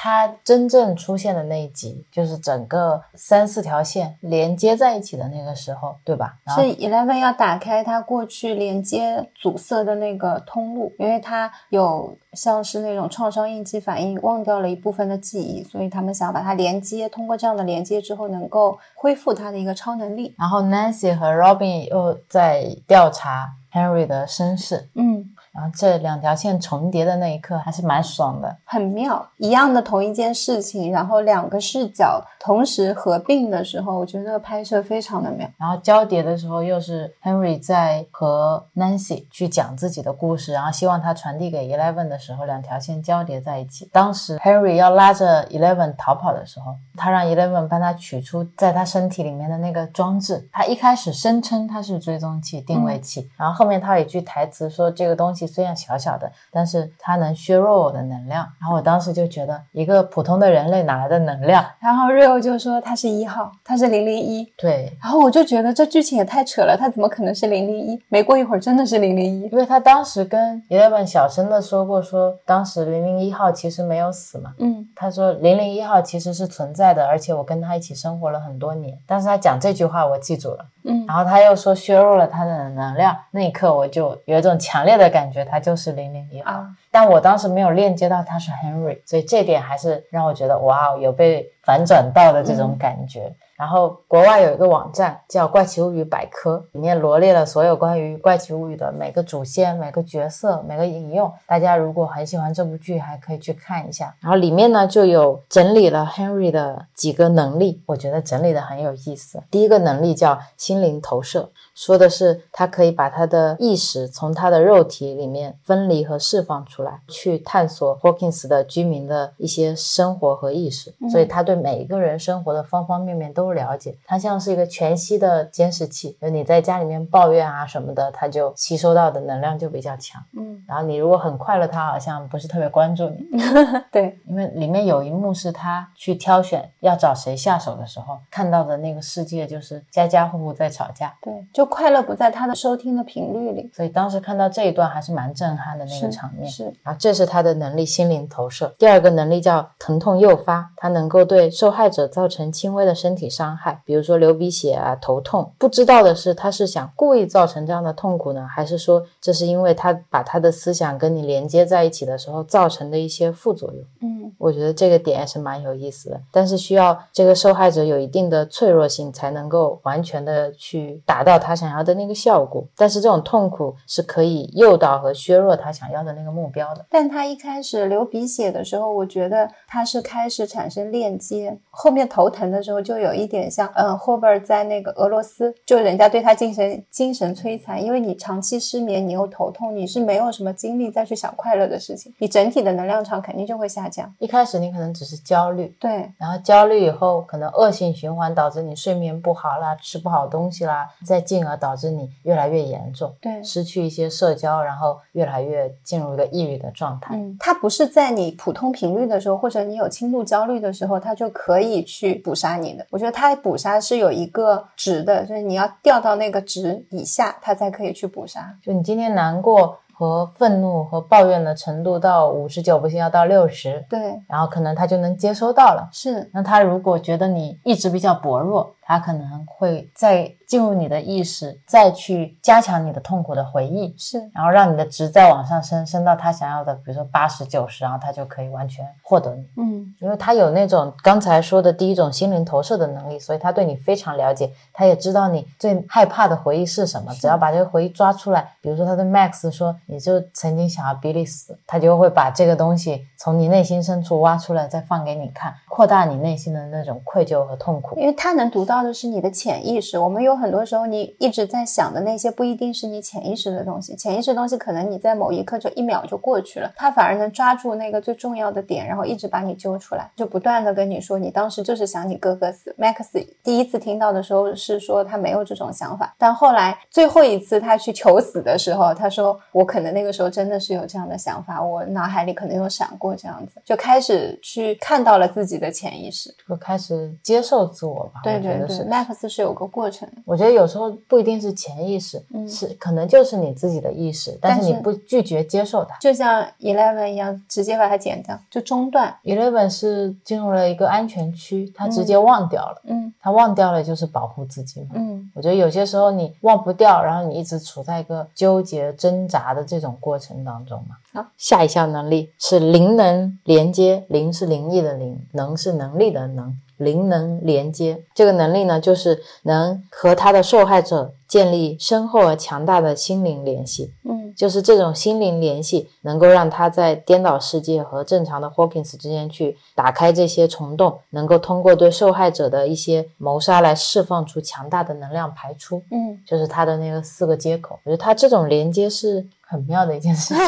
G: 他真正出现的那一集，就是整个三四条线连接在一起的那个时候，对吧？然后
H: 是 Eleven 要打开它过去连接阻塞的那个通路，因为它有像是那种创伤应激反应，忘掉了一部分的记忆，所以他们想把它连接，通过这样的连接之后，能够恢复他的一个超能力。
G: 然后 Nancy 和 Robin 又在调查 Henry 的身世，
H: 嗯，
G: 然后这两条线重叠的那一刻还是蛮爽的。
H: 很妙，一样的同一件事情，然后两个视角同时合并的时候，我觉得拍摄非常的妙。
G: 然后交叠的时候，又是 Henry 在和 Nancy 去讲自己的故事，然后希望他传递给 Eleven 的时候，两条线交叠在一起。当时 Henry 要拉着 Eleven 逃跑的时候，他让 Eleven 帮他取出在他身体里面的那个装置。他一开始声称他是追踪器、定位器，然后后面他有一句台词说，这个东西虽然小小的，但是它能削弱我的能量。然后我当时就觉得，一个普通的人类哪来的能量？
H: 然后 Rio 就说他是一号，他是零零一，
G: 对，
H: 然后我就觉得这剧情也太扯了，他怎么可能是零零一？没过一会儿真的是零零一。
G: 因为他当时跟 Eleven 小声的说过说，当时零零一号其实没有死嘛。
H: 嗯
G: 他说零零一号其实是存在的，而且我跟他一起生活了很多年。但是他讲这句话我记住了，
H: 嗯
G: 然后他又说削弱了他的能量，那一刻我就有一种强烈的感觉，他就是零零一号。
H: 啊，
G: 但我当时没有链接到他是 Henry，所以这点还是让我觉得哇，有被反转到的这种感觉。然后国外有一个网站叫《怪奇物语百科》，里面罗列了所有关于《怪奇物语》的每个主线、每个角色、每个引用。大家如果很喜欢这部剧，还可以去看一下。然后里面呢就有整理了 Henry 的几个能力，我觉得整理的很有意思。第一个能力叫心灵投射，说的是他可以把他的意识从他的肉体里面分离和释放出出来，去探索 Hawkins 的居民的一些生活和意识，所以他对每一个人生活的方方面面都了解。他像是一个全息的监视器，就你在家里面抱怨啊什么的，他就吸收到的能量就比较强。
H: 嗯，
G: 然后你如果很快乐，他好像不是特别关注你。(laughs)
H: 对，
G: 因为里面有一幕是他去挑选要找谁下手的时候，看到的那个世界就是家家户户在吵架，
H: 对，就快乐不在他的收听的频率里。
G: 所以当时看到这一段还是蛮震撼的那个场面。
H: 是，
G: 然后这是他的能力，心灵投射。第二个能力叫疼痛诱发，它能够对受害者造成轻微的身体伤害，比如说流鼻血啊、头痛。不知道的是，他是想故意造成这样的痛苦呢，还是说这是因为他把他的思想跟你连接在一起的时候造成的一些副作用？
H: 嗯，
G: 我觉得这个点也是蛮有意思的，但是需要这个受害者有一定的脆弱性，才能够完全的去达到他想要的那个效果。但是这种痛苦是可以诱导和削弱他想要的那个目标的。
H: 但他一开始流鼻血的时候，我觉得他是开始产生链接，后面头疼的时候就有一点像，嗯，霍贝尔在那个俄罗斯，就人家对他精神精神摧残，因为你长期失眠，你又头痛，你是没有什么精力再去想快乐的事情，你整体的能量场肯定就会下降。
G: 一开始你可能只是焦虑，
H: 对，
G: 然后焦虑以后可能恶性循环，导致你睡眠不好啦，吃不好东西啦，再进而导致你越来越严重，
H: 对
G: 失去一些社交，然后越来越进入一个抑郁的状态。
H: 嗯，它不是在你普通频率的时候，或者你有轻度焦虑的时候，它就可以去捕杀你的。我觉得它捕杀是有一个值的，就是你要掉到那个值以下，它才可以去捕杀。
G: 就你今天难过和愤怒和抱怨的程度到五十九，不行要到六十，
H: 对，
G: 然后可能他就能接收到了。
H: 是，
G: 那他如果觉得你一直比较薄弱，他可能会再进入你的意识，再去加强你的痛苦的回忆，
H: 是，
G: 然后让你的值再往上升，升到他想要的，比如说八十九十，然后他就可以完全获得你。
H: 嗯，
G: 因为他有那种刚才说的第一种心灵投射的能力，所以他对你非常了解，他也知道你最害怕的回忆是什么。只要把这个回忆抓出来，比如说他对 Max 说，你就曾经想要比利死，他就会把这个东西从你内心深处挖出来，再放给你看，扩大你内心的那种愧疚和痛苦。
H: 因为他能读到的是你的潜意识。我们有很多时候你一直在想的那些，不一定是你潜意识的东西。潜意识的东西可能你在某一刻就一秒就过去了，他反而能抓住那个最重要的点，然后一直把你揪出来，就不断的跟你说，你当时就是想你哥哥死。Max 第一次听到的时候是说他没有这种想法，但后来最后一次他去求死的时候，他说我可能那个时候真的是有这样的想法，我脑海里可能有闪过这样子，就开始去看到了自己的潜意识。
G: 就开始接受自我吧。
H: 对对对
G: 是。
H: ，Max 是有个过程。
G: 我觉得有时候不一定是潜意识，
H: 嗯
G: 是可能就是你自己的意识，但是
H: 但是
G: 你不拒绝接受它。
H: 就像 Eleven 一样，直接把它剪掉，就中断。
G: Eleven 是进入了一个安全区，他直接忘掉了，
H: 嗯
G: 他忘掉了就是保护自己嘛。
H: 嗯
G: 我觉得有些时候你忘不掉，然后你一直处在一个纠结、挣扎的这种过程当中嘛。
H: 好，
G: 下一项能力是灵能连接，灵是灵异的灵，能是能力的能。灵能连接这个能力呢，就是能和他的受害者建立深厚而强大的心灵联系。
H: 嗯
G: 就是这种心灵联系，能够让他在颠倒世界和正常的 Hawkins 之间去打开这些虫洞，能够通过对受害者的一些谋杀来释放出强大的能量排出，
H: 嗯，
G: 就是他的那个四个接口。我觉得他这种连接是很妙的一件事情，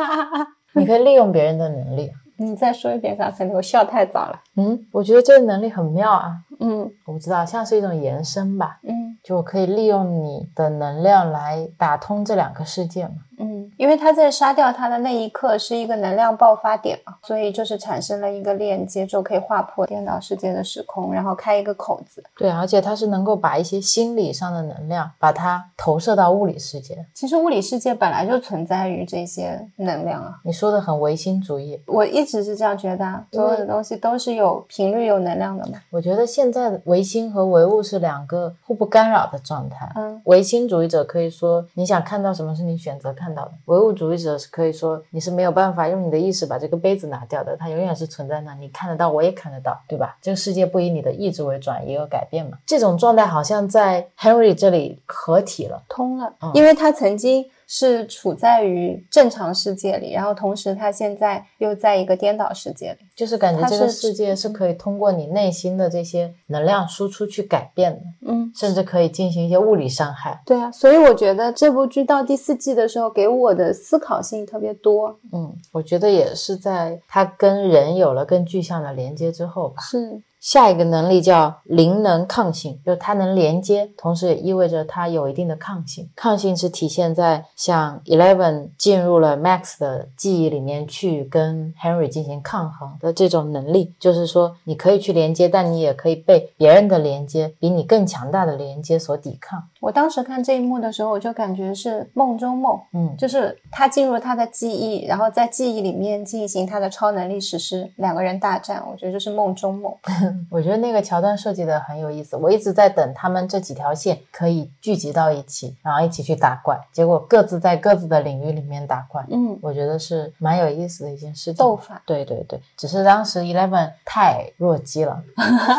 G: (laughs) 你可以利用别人的能力。
H: 你再说一遍，刚才那我笑太早了。
G: 嗯，我觉得这个能力很妙啊，
H: 嗯
G: 我不知道，像是一种延伸吧，
H: 嗯
G: 就我可以利用你的能量来打通这两个世界嘛。
H: 嗯，因为他在杀掉他的那一刻是一个能量爆发点嘛，所以就是产生了一个链接，就可以划破颠倒世界的时空，然后开一个口子。
G: 对，而且它是能够把一些心理上的能量，把它投射到物理世界。
H: 其实物理世界本来就存在于这些能量啊，
G: 你说的很唯心主义，
H: 我一直是这样觉得啊，所有的东西都是有频率、有能量的嘛。
G: 我觉得现在的唯心和唯物是两个互不干扰的状态。
H: 嗯
G: 唯心主义者可以说你想看到什么是你选择看到的，唯物主义者是可以说你是没有办法用你的意识把这个杯子拿掉的，它永远是存在那，你看得到，我也看得到，对吧？这个世界不以你的意志为转移而改变嘛。这种状态好像在 Henry 这里合体了。
H: 通了
G: 嗯，
H: 因为他曾经是处在于正常世界里，然后同时他现在又在一个颠倒世界里。
G: 就是感觉这个世界是可以通过你内心的这些能量输出去改变的，
H: 嗯，
G: 甚至可以进行一些物理伤害。
H: 对啊，所以我觉得这部剧到第四季的时候，给我的思考性特别多。
G: 嗯，我觉得也是在它跟人有了更具象的连接之后吧。
H: 是，
G: 下一个能力叫灵能抗性，就是它能连接，同时也意味着它有一定的抗性。抗性是体现在像 Eleven 进入了 Max 的记忆里面去跟 Henry 进行抗衡的这种能力，就是说你可以去连接，但你也可以被别人的连接，比你更强大的连接所抵抗。
H: 我当时看这一幕的时候，我就感觉是梦中梦，
G: 嗯，
H: 就是他进入他的记忆，然后在记忆里面进行他的超能力实施，两个人大战，我觉得就是梦中梦。(laughs)
G: 我觉得那个桥段设计的很有意思，我一直在等他们这几条线可以聚集到一起，然后一起去打怪，结果各自在各自的领域里面打怪。
H: 嗯，
G: 我觉得是蛮有意思的一件事情。
H: 斗法
G: 对对对，只是当时 Eleven 太弱鸡了，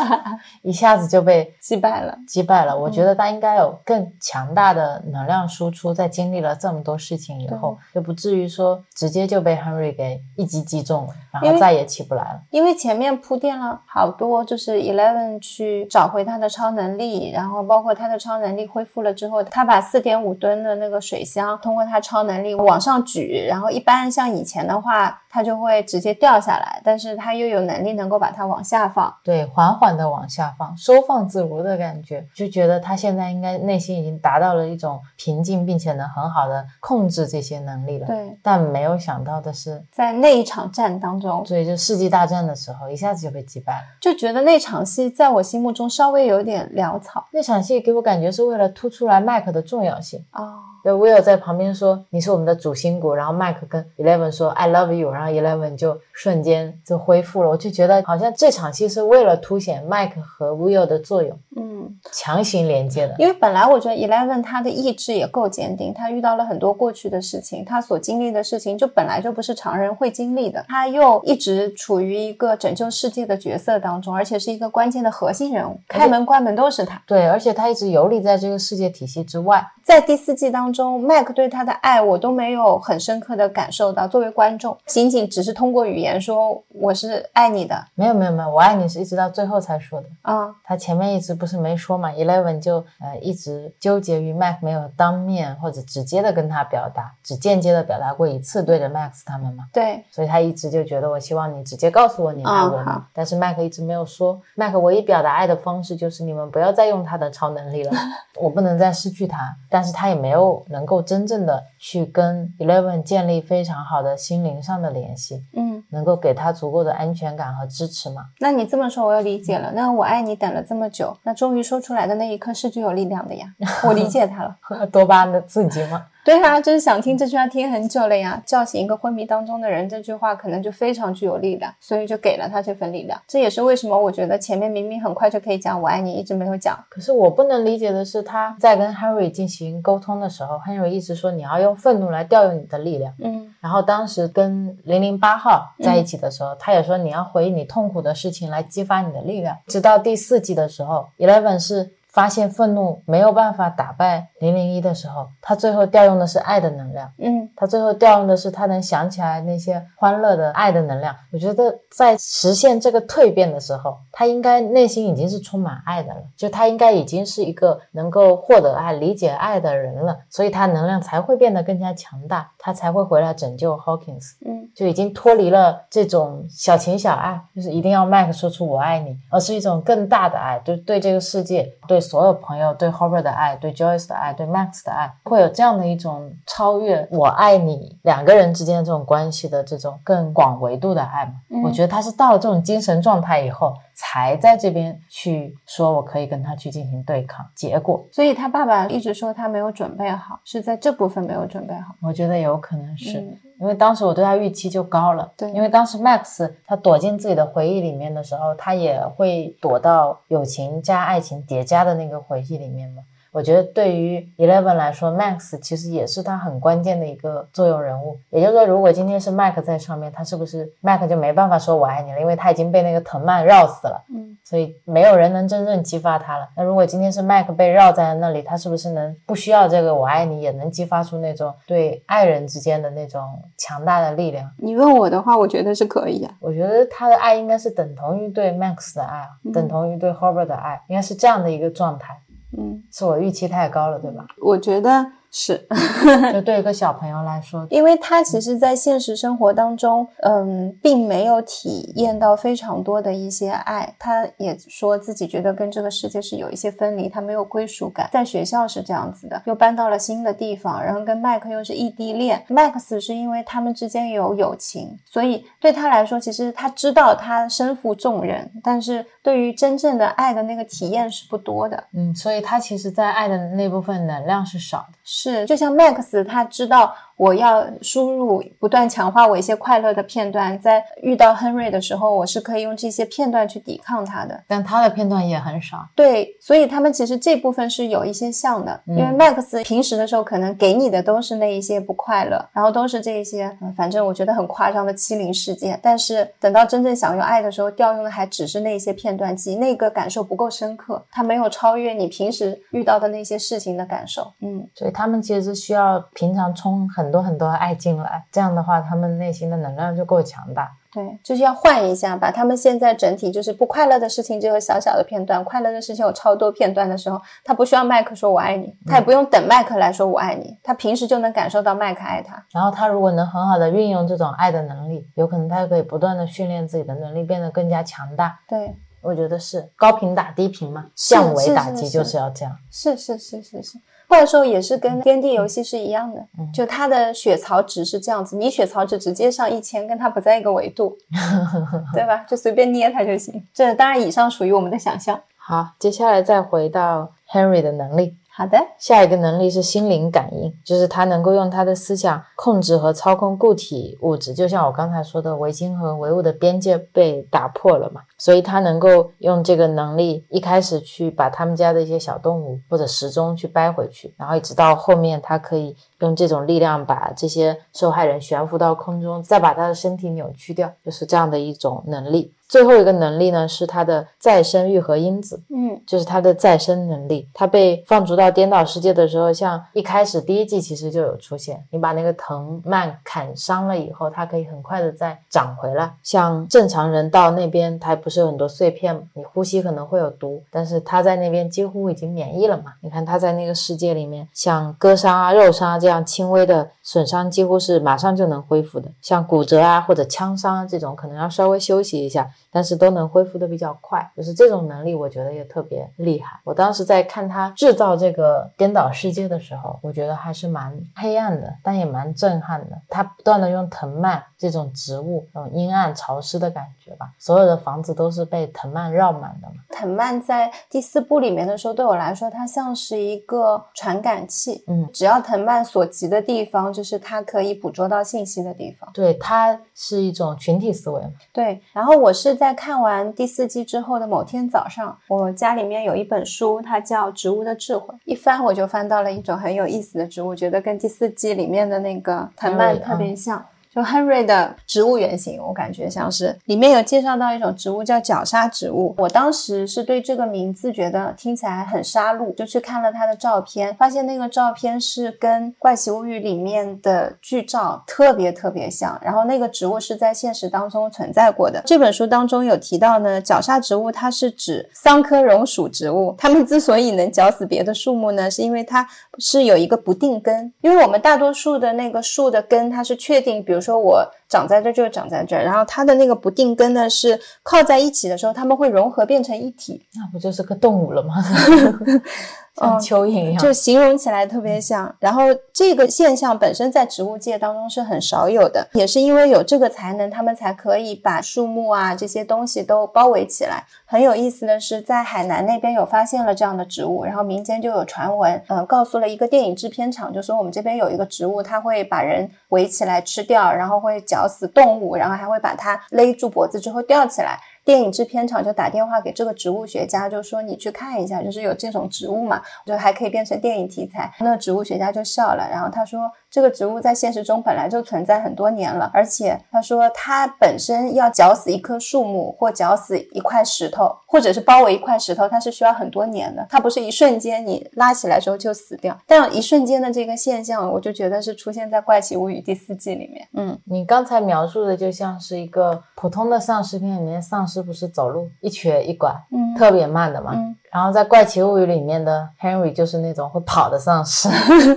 G: (laughs) 一下子就被 (laughs)
H: 击败了。
G: 击败了。我觉得他应该有更强大的能量输出，在经历了这么多事情以后，就不至于说直接就被 Henry 给一击击中了，然后再也起不来了。
H: 因为前面铺垫了好多，就是 Eleven 去找回他的超能力，然后包括他的超能力恢复了之后，他把四点五吨的那个水箱通过他超能力往上举，然后一般像以前的话，它就会直接掉下来，但是他又有能力能够把它往下放。
G: 对，缓缓的往下放，收放自如的感觉，就觉得他现在应该内心已经达到了一种平静，并且能很好的控制这些能力了。
H: 对，
G: 但没有想到的是，
H: 在那一场战当中，
G: 所以就世纪大战的时候，一下子就被击败了。
H: 就觉得那场戏在我心目中稍微有点潦草
G: 那场戏给我感觉是为了突出来麦克的重要性。
H: 哦。
G: 就 Will 在旁边说：“你是我们的主心骨。”然后麦克跟 Eleven 说：“I love you。”然后 Eleven 就瞬间就恢复了。我就觉得好像这场戏是为了凸显麦克和 Will 的作用，
H: 嗯，
G: 强行连接的。
H: 因为本来我觉得 Eleven 他的意志也够坚定，他遇到了很多过去的事情，他所经历的事情就本来就不是常人会经历的，他又一直处于一个拯救世界的角色当中，而且是一个关键的核心人物，开门关门都是他。
G: 对，而且他一直游离在这个世界体系之外。
H: 在第四季当中，麦克对他的爱我都没有很深刻的感受到，作为观众，仅仅只是通过语言说我是爱你的
G: 没有没有没有，我爱你是一直到最后才说的。
H: 啊、
G: 他前面一直不是没说嘛，Eleven 就呃一直纠结于 Mac 没有当面或者直接的跟他表达，只间接的表达过一次对着 Max 他们嘛，
H: 对，
G: 所以他一直就觉得我希望你直接告诉我你爱我但是 Mac 一直没有说麦克唯一表达爱的方式就是你们不要再用他的超能力了，(laughs) 我不能再失去他，但是他也没有能够真正的去跟 Eleven 建立非常好的心灵上的联系，
H: 嗯，
G: 能够给他足够的安全感和支持嘛。
H: 那你这么说我又理解了。那我爱你等了这么久，那终于说出来的那一刻是具有力量的呀，(laughs) 我理解他了。(laughs)
G: 多巴胺的刺激吗？
H: 对啊，就是想听这句话听很久了呀。叫醒一个昏迷当中的人，这句话可能就非常具有力量，所以就给了他这份力量。这也是为什么我觉得前面明明很快就可以讲我爱你，一直没有讲。
G: 可是我不能理解的是，他在跟 Henry 进行沟通的时候，Henry 一直说你要用愤怒来调用你的力量。
H: 嗯
G: 然后当时跟零零八号在一起的时候，他也说你要回忆你痛苦的事情来激发你的力量。直到第四季的时候，Eleven 是发现愤怒没有办法打败零零一的时候，他最后调用的是爱的能量。
H: 嗯
G: 他最后调用的是他能想起来那些欢乐的爱的能量。我觉得在实现这个蜕变的时候，他应该内心已经是充满爱的了，就他应该已经是一个能够获得爱、理解爱的人了，所以他能量才会变得更加强大，他才会回来拯救 Hawkins。
H: 嗯
G: 就已经脱离了这种小情小爱，就是一定要麦克说出我爱你，而是一种更大的爱，就是对这个世界、对所有朋友、对 Hobart 的爱、对 Joyce 的爱、对 Max 的爱，会有这样的一种超越我爱你两个人之间的这种关系的这种更广维度的爱嘛。
H: 嗯
G: 我觉得他是到了这种精神状态以后，才在这边去说我可以跟他去进行对抗。结果
H: 所以他爸爸一直说他没有准备好，是在这部分没有准备好。
G: 我觉得有可能是。
H: 嗯
G: 因为当时我对他预期就高了，
H: 对
G: 因为当时 Max 他躲进自己的回忆里面的时候，他也会躲到友情加爱情叠加的那个回忆里面嘛。我觉得对于 Eleven 来说，Max 其实也是他很关键的一个作用人物。也就是说，如果今天是 Mac 在上面，他是不是 Mac 就没办法说我爱你了，因为他已经被那个藤蔓绕死了。
H: 嗯
G: 所以没有人能真正激发他了。那如果今天是麦克被绕在了那里，他是不是能不需要这个“我爱你”，也能激发出那种对爱人之间的那种强大的力量？
H: 你问我的话，我觉得是可以啊。
G: 我觉得他的爱应该是等同于对 Max 的爱，等同于对 Herbert 的爱，应该是这样的一个状态。
H: 嗯，
G: 是我预期太高了，对吧？
H: 我觉得是，(laughs)
G: 就对一个小朋友来说，
H: 因为他其实，在现实生活当中，嗯，并没有体验到非常多的一些爱。他也说自己觉得跟这个世界是有一些分离，他没有归属感。在学校是这样子的，又搬到了新的地方，然后跟麦克又是异地恋。Max 是因为他们之间有友情，所以对他来说，其实他知道他身负重任，但是对于真正的爱的那个体验是不多的。
G: 嗯，所以他其实，在爱的那部分能量是少的。
H: 是，就像 Max，他知道我要输入不断强化我一些快乐的片段，在遇到 Henry 的时候，我是可以用这些片段去抵抗他的。
G: 但他的片段也很少。
H: 对，所以他们其实这部分是有一些像的，因为 Max 平时的时候可能给你的都是那一些不快乐，然后都是这一些，嗯，反正我觉得很夸张的欺凌事件。但是等到真正想用爱的时候，调用的还只是那些片段集，那个感受不够深刻，他没有超越你平时遇到的那些事情的感受。嗯，
G: 所以他们其实需要平常充很多很多爱进来，这样的话，他们内心的能量就够强大。
H: 对，就是要换一下，把他们现在整体就是不快乐的事情只有小小的片段，快乐的事情有超多片段的时候，他不需要麦克说我爱你，他也不用等麦克来说我爱你，他平时就能感受到麦克爱他。
G: 然后他如果能很好的运用这种爱的能力，有可能他可以不断的训练自己的能力，变得更加强大。
H: 对，
G: 我觉得是高频打低频嘛，降维打击就是要这样。
H: 是是是是是。怪兽也是跟天地游戏是一样的，就它的血槽值是这样子，你血槽值直接上一千，跟它不在一个维度，(laughs) 对吧？就随便捏它就行。这当然以上属于我们的想象。
G: 好，接下来再回到 Henry 的能力。
H: 好的，
G: 下一个能力是心灵感应，就是他能够用他的思想控制和操控固体物质，就像我刚才说的，唯心和唯物的边界被打破了嘛，所以他能够用这个能力，一开始去把他们家的一些小动物或者时钟去掰回去，然后一直到后面，他可以用这种力量把这些受害人悬浮到空中，再把他的身体扭曲掉，就是这样的一种能力。最后一个能力呢，是它的再生愈合因子，
H: 嗯，
G: 就是它的再生能力。它被放逐到颠倒世界的时候，像一开始第一季其实就有出现，你把那个藤蔓砍伤了以后，它可以很快的再长回来。像正常人到那边，它不是有很多碎片？你呼吸可能会有毒，但是它在那边几乎已经免疫了嘛。你看它在那个世界里面，像割伤啊、肉伤啊这样轻微的损伤，几乎是马上就能恢复的。像骨折啊或者枪伤啊这种，可能要稍微休息一下。但是都能恢复的比较快，就是这种能力，我觉得也特别厉害。我当时在看他制造这个颠倒世界的时候，我觉得还是蛮黑暗的，但也蛮震撼的。他不断的用藤蔓这种植物，那种阴暗潮湿的感觉吧，所有的房子都是被藤蔓绕满的嘛。
H: 藤蔓在第四部里面的时候，对我来说，它像是一个传感器。
G: 嗯，
H: 只要藤蔓所及的地方，就是它可以捕捉到信息的地方。
G: 对，它是一种群体思维嘛。
H: 对，然后我是。在看完第四季之后的某天早上，我家里面有一本书，它叫《植物的智慧》。一翻我就翻到了一种很有意思的植物，觉得跟第四季里面的那个藤蔓特别像。就 Henry 的植物原型，我感觉像是里面有介绍到一种植物叫绞杀植物。我当时是对这个名字觉得听起来很杀戮，就去看了它的照片，发现那个照片是跟《怪奇物语》里面的剧照特别特别像。然后那个植物是在现实当中存在过的。这本书当中有提到呢，绞杀植物它是指桑科榕属植物，它们之所以能绞死别的树木呢，是因为它是有一个不定根。因为我们大多数的那个树的根，它是确定，比如。说我长在这就长在这儿，然后它的那个不定根呢是靠在一起的时候，它们会融合变成一体，
G: 那不就是个动物了吗？(laughs) (laughs) 像蚯蚓一样，
H: 就形容起来特别像。然后这个现象本身在植物界当中是很少有的，也是因为有这个才能，他们才可以把树木啊这些东西都包围起来。很有意思的是，在海南那边有发现了这样的植物，然后民间就有传闻，嗯，告诉了一个电影制片厂，就说我们这边有一个植物，它会把人围起来吃掉，然后会绞死动物，然后还会把它勒住脖子之后吊起来。电影制片厂就打电话给这个植物学家，就说你去看一下，就是有这种植物嘛，就还可以变成电影题材。那植物学家就笑了，然后他说这个植物在现实中本来就存在很多年了，而且他说它本身要绞死一棵树木或绞死一块石头，或者是包围一块石头，它是需要很多年的，它不是一瞬间你拉起来之后就死掉。但一瞬间的这个现象，我就觉得是出现在《怪奇物语》第四季里面。嗯，
G: 你刚才描述的就像是一个普通的丧尸片里面，丧尸不是走路一瘸一拐，
H: 嗯
G: 特别慢的嘛。
H: 嗯
G: 然后在《怪奇物语》里面的 Henry 就是那种会跑的丧尸，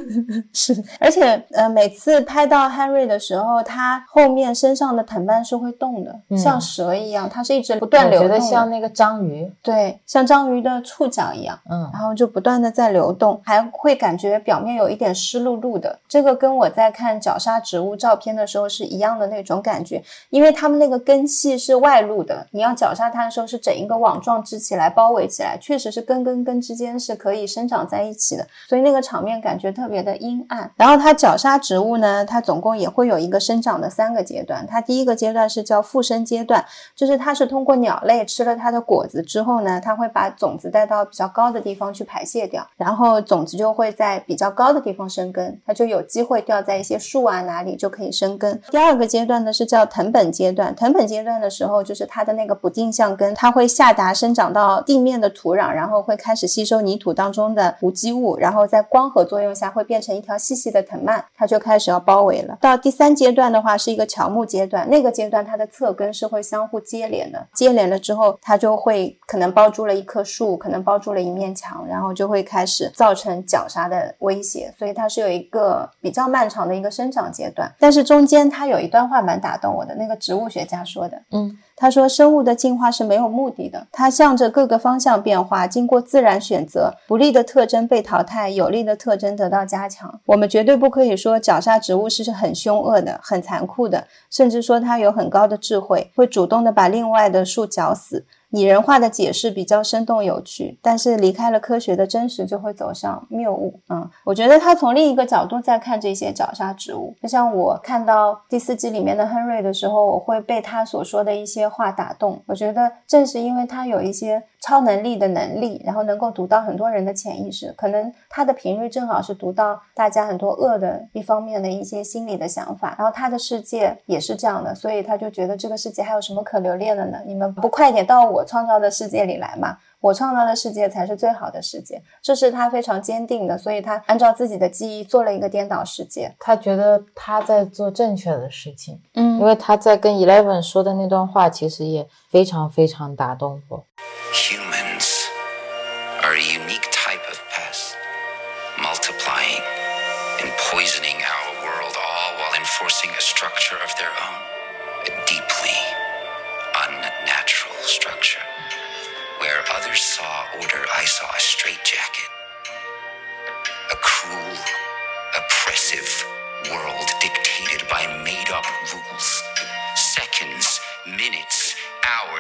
G: (laughs)
H: 是，而且呃，每次拍到 Henry 的时候，他后面身上的藤蔓是会动的，
G: 嗯
H: 像蛇一样，它是一直不断流动的。
G: 得像那个章鱼，
H: 对，像章鱼的触角一样。
G: 嗯，
H: 然后就不断的在流动，还会感觉表面有一点湿漉漉的。这个跟我在看绞杀植物照片的时候是一样的那种感觉，因为它们那个根系是外露的，你要绞杀它的时候是整一个网状支起来包围起来，确实是根跟根之间是可以生长在一起的，所以那个场面感觉特别的阴暗。然后它绞杀植物呢，它总共也会有一个生长的三个阶段，它第一个阶段是叫附生阶段，就是它是通过鸟类吃了它的果子之后呢，它会把种子带到比较高的地方去排泄掉，然后种子就会在比较高的地方生根，它就有机会掉在一些树啊哪里就可以生根。第二个阶段呢是叫藤本阶段，藤本阶段的时候就是它的那个不定向根，它会下达生长到地面的土壤，然后会开始吸收泥土当中的无机物，然后在光合作用下会变成一条细细的藤蔓，它就开始要包围了。到第三阶段的话是一个乔木阶段，那个阶段它的侧根是会相互接连的，接连了之后它就会可能包住了一棵树，可能包住了一面墙，然后就会开始造成绞杀的威胁，所以它是有一个比较漫长的一个生长阶段。但是中间它有一段话蛮打动我的，那个植物学家说的，
G: 嗯，
H: 他说，生物的进化是没有目的的，它向着各个方向变化，经过自然选择，不利的特征被淘汰，有利的特征得到加强。我们绝对不可以说绞杀植物是很凶恶的、很残酷的，甚至说它有很高的智慧，会主动的把另外的树绞死。拟人化的解释比较生动有趣，但是离开了科学的真实，就会走向谬误。嗯，我觉得他从另一个角度在看这些绞杀植物，就像我看到第四季里面的亨瑞的时候，我会被他所说的一些话打动。我觉得正是因为他有一些超能力的能力，然后能够读到很多人的潜意识，可能他的频率正好是读到大家很多恶的一方面的一些心理的想法，然后他的世界也是这样的，所以他就觉得这个世界还有什么可留恋的呢？你们不快点到我创造的世界里来吗？我创造的世界才是最好的世界，这是他非常坚定的，所以他按照自己的记忆做了一个颠倒世界。
G: 他觉得他在做正确的事情，
H: 嗯
G: 因为他在跟 Eleven 说的那段话，其实也非常非常打动我。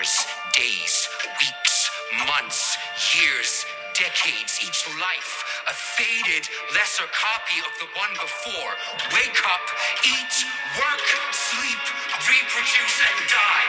A: Hours, days, weeks, months, years, decades, each life, a faded, lesser copy of the one before. Wake up, eat, work, sleep, reproduce, and die.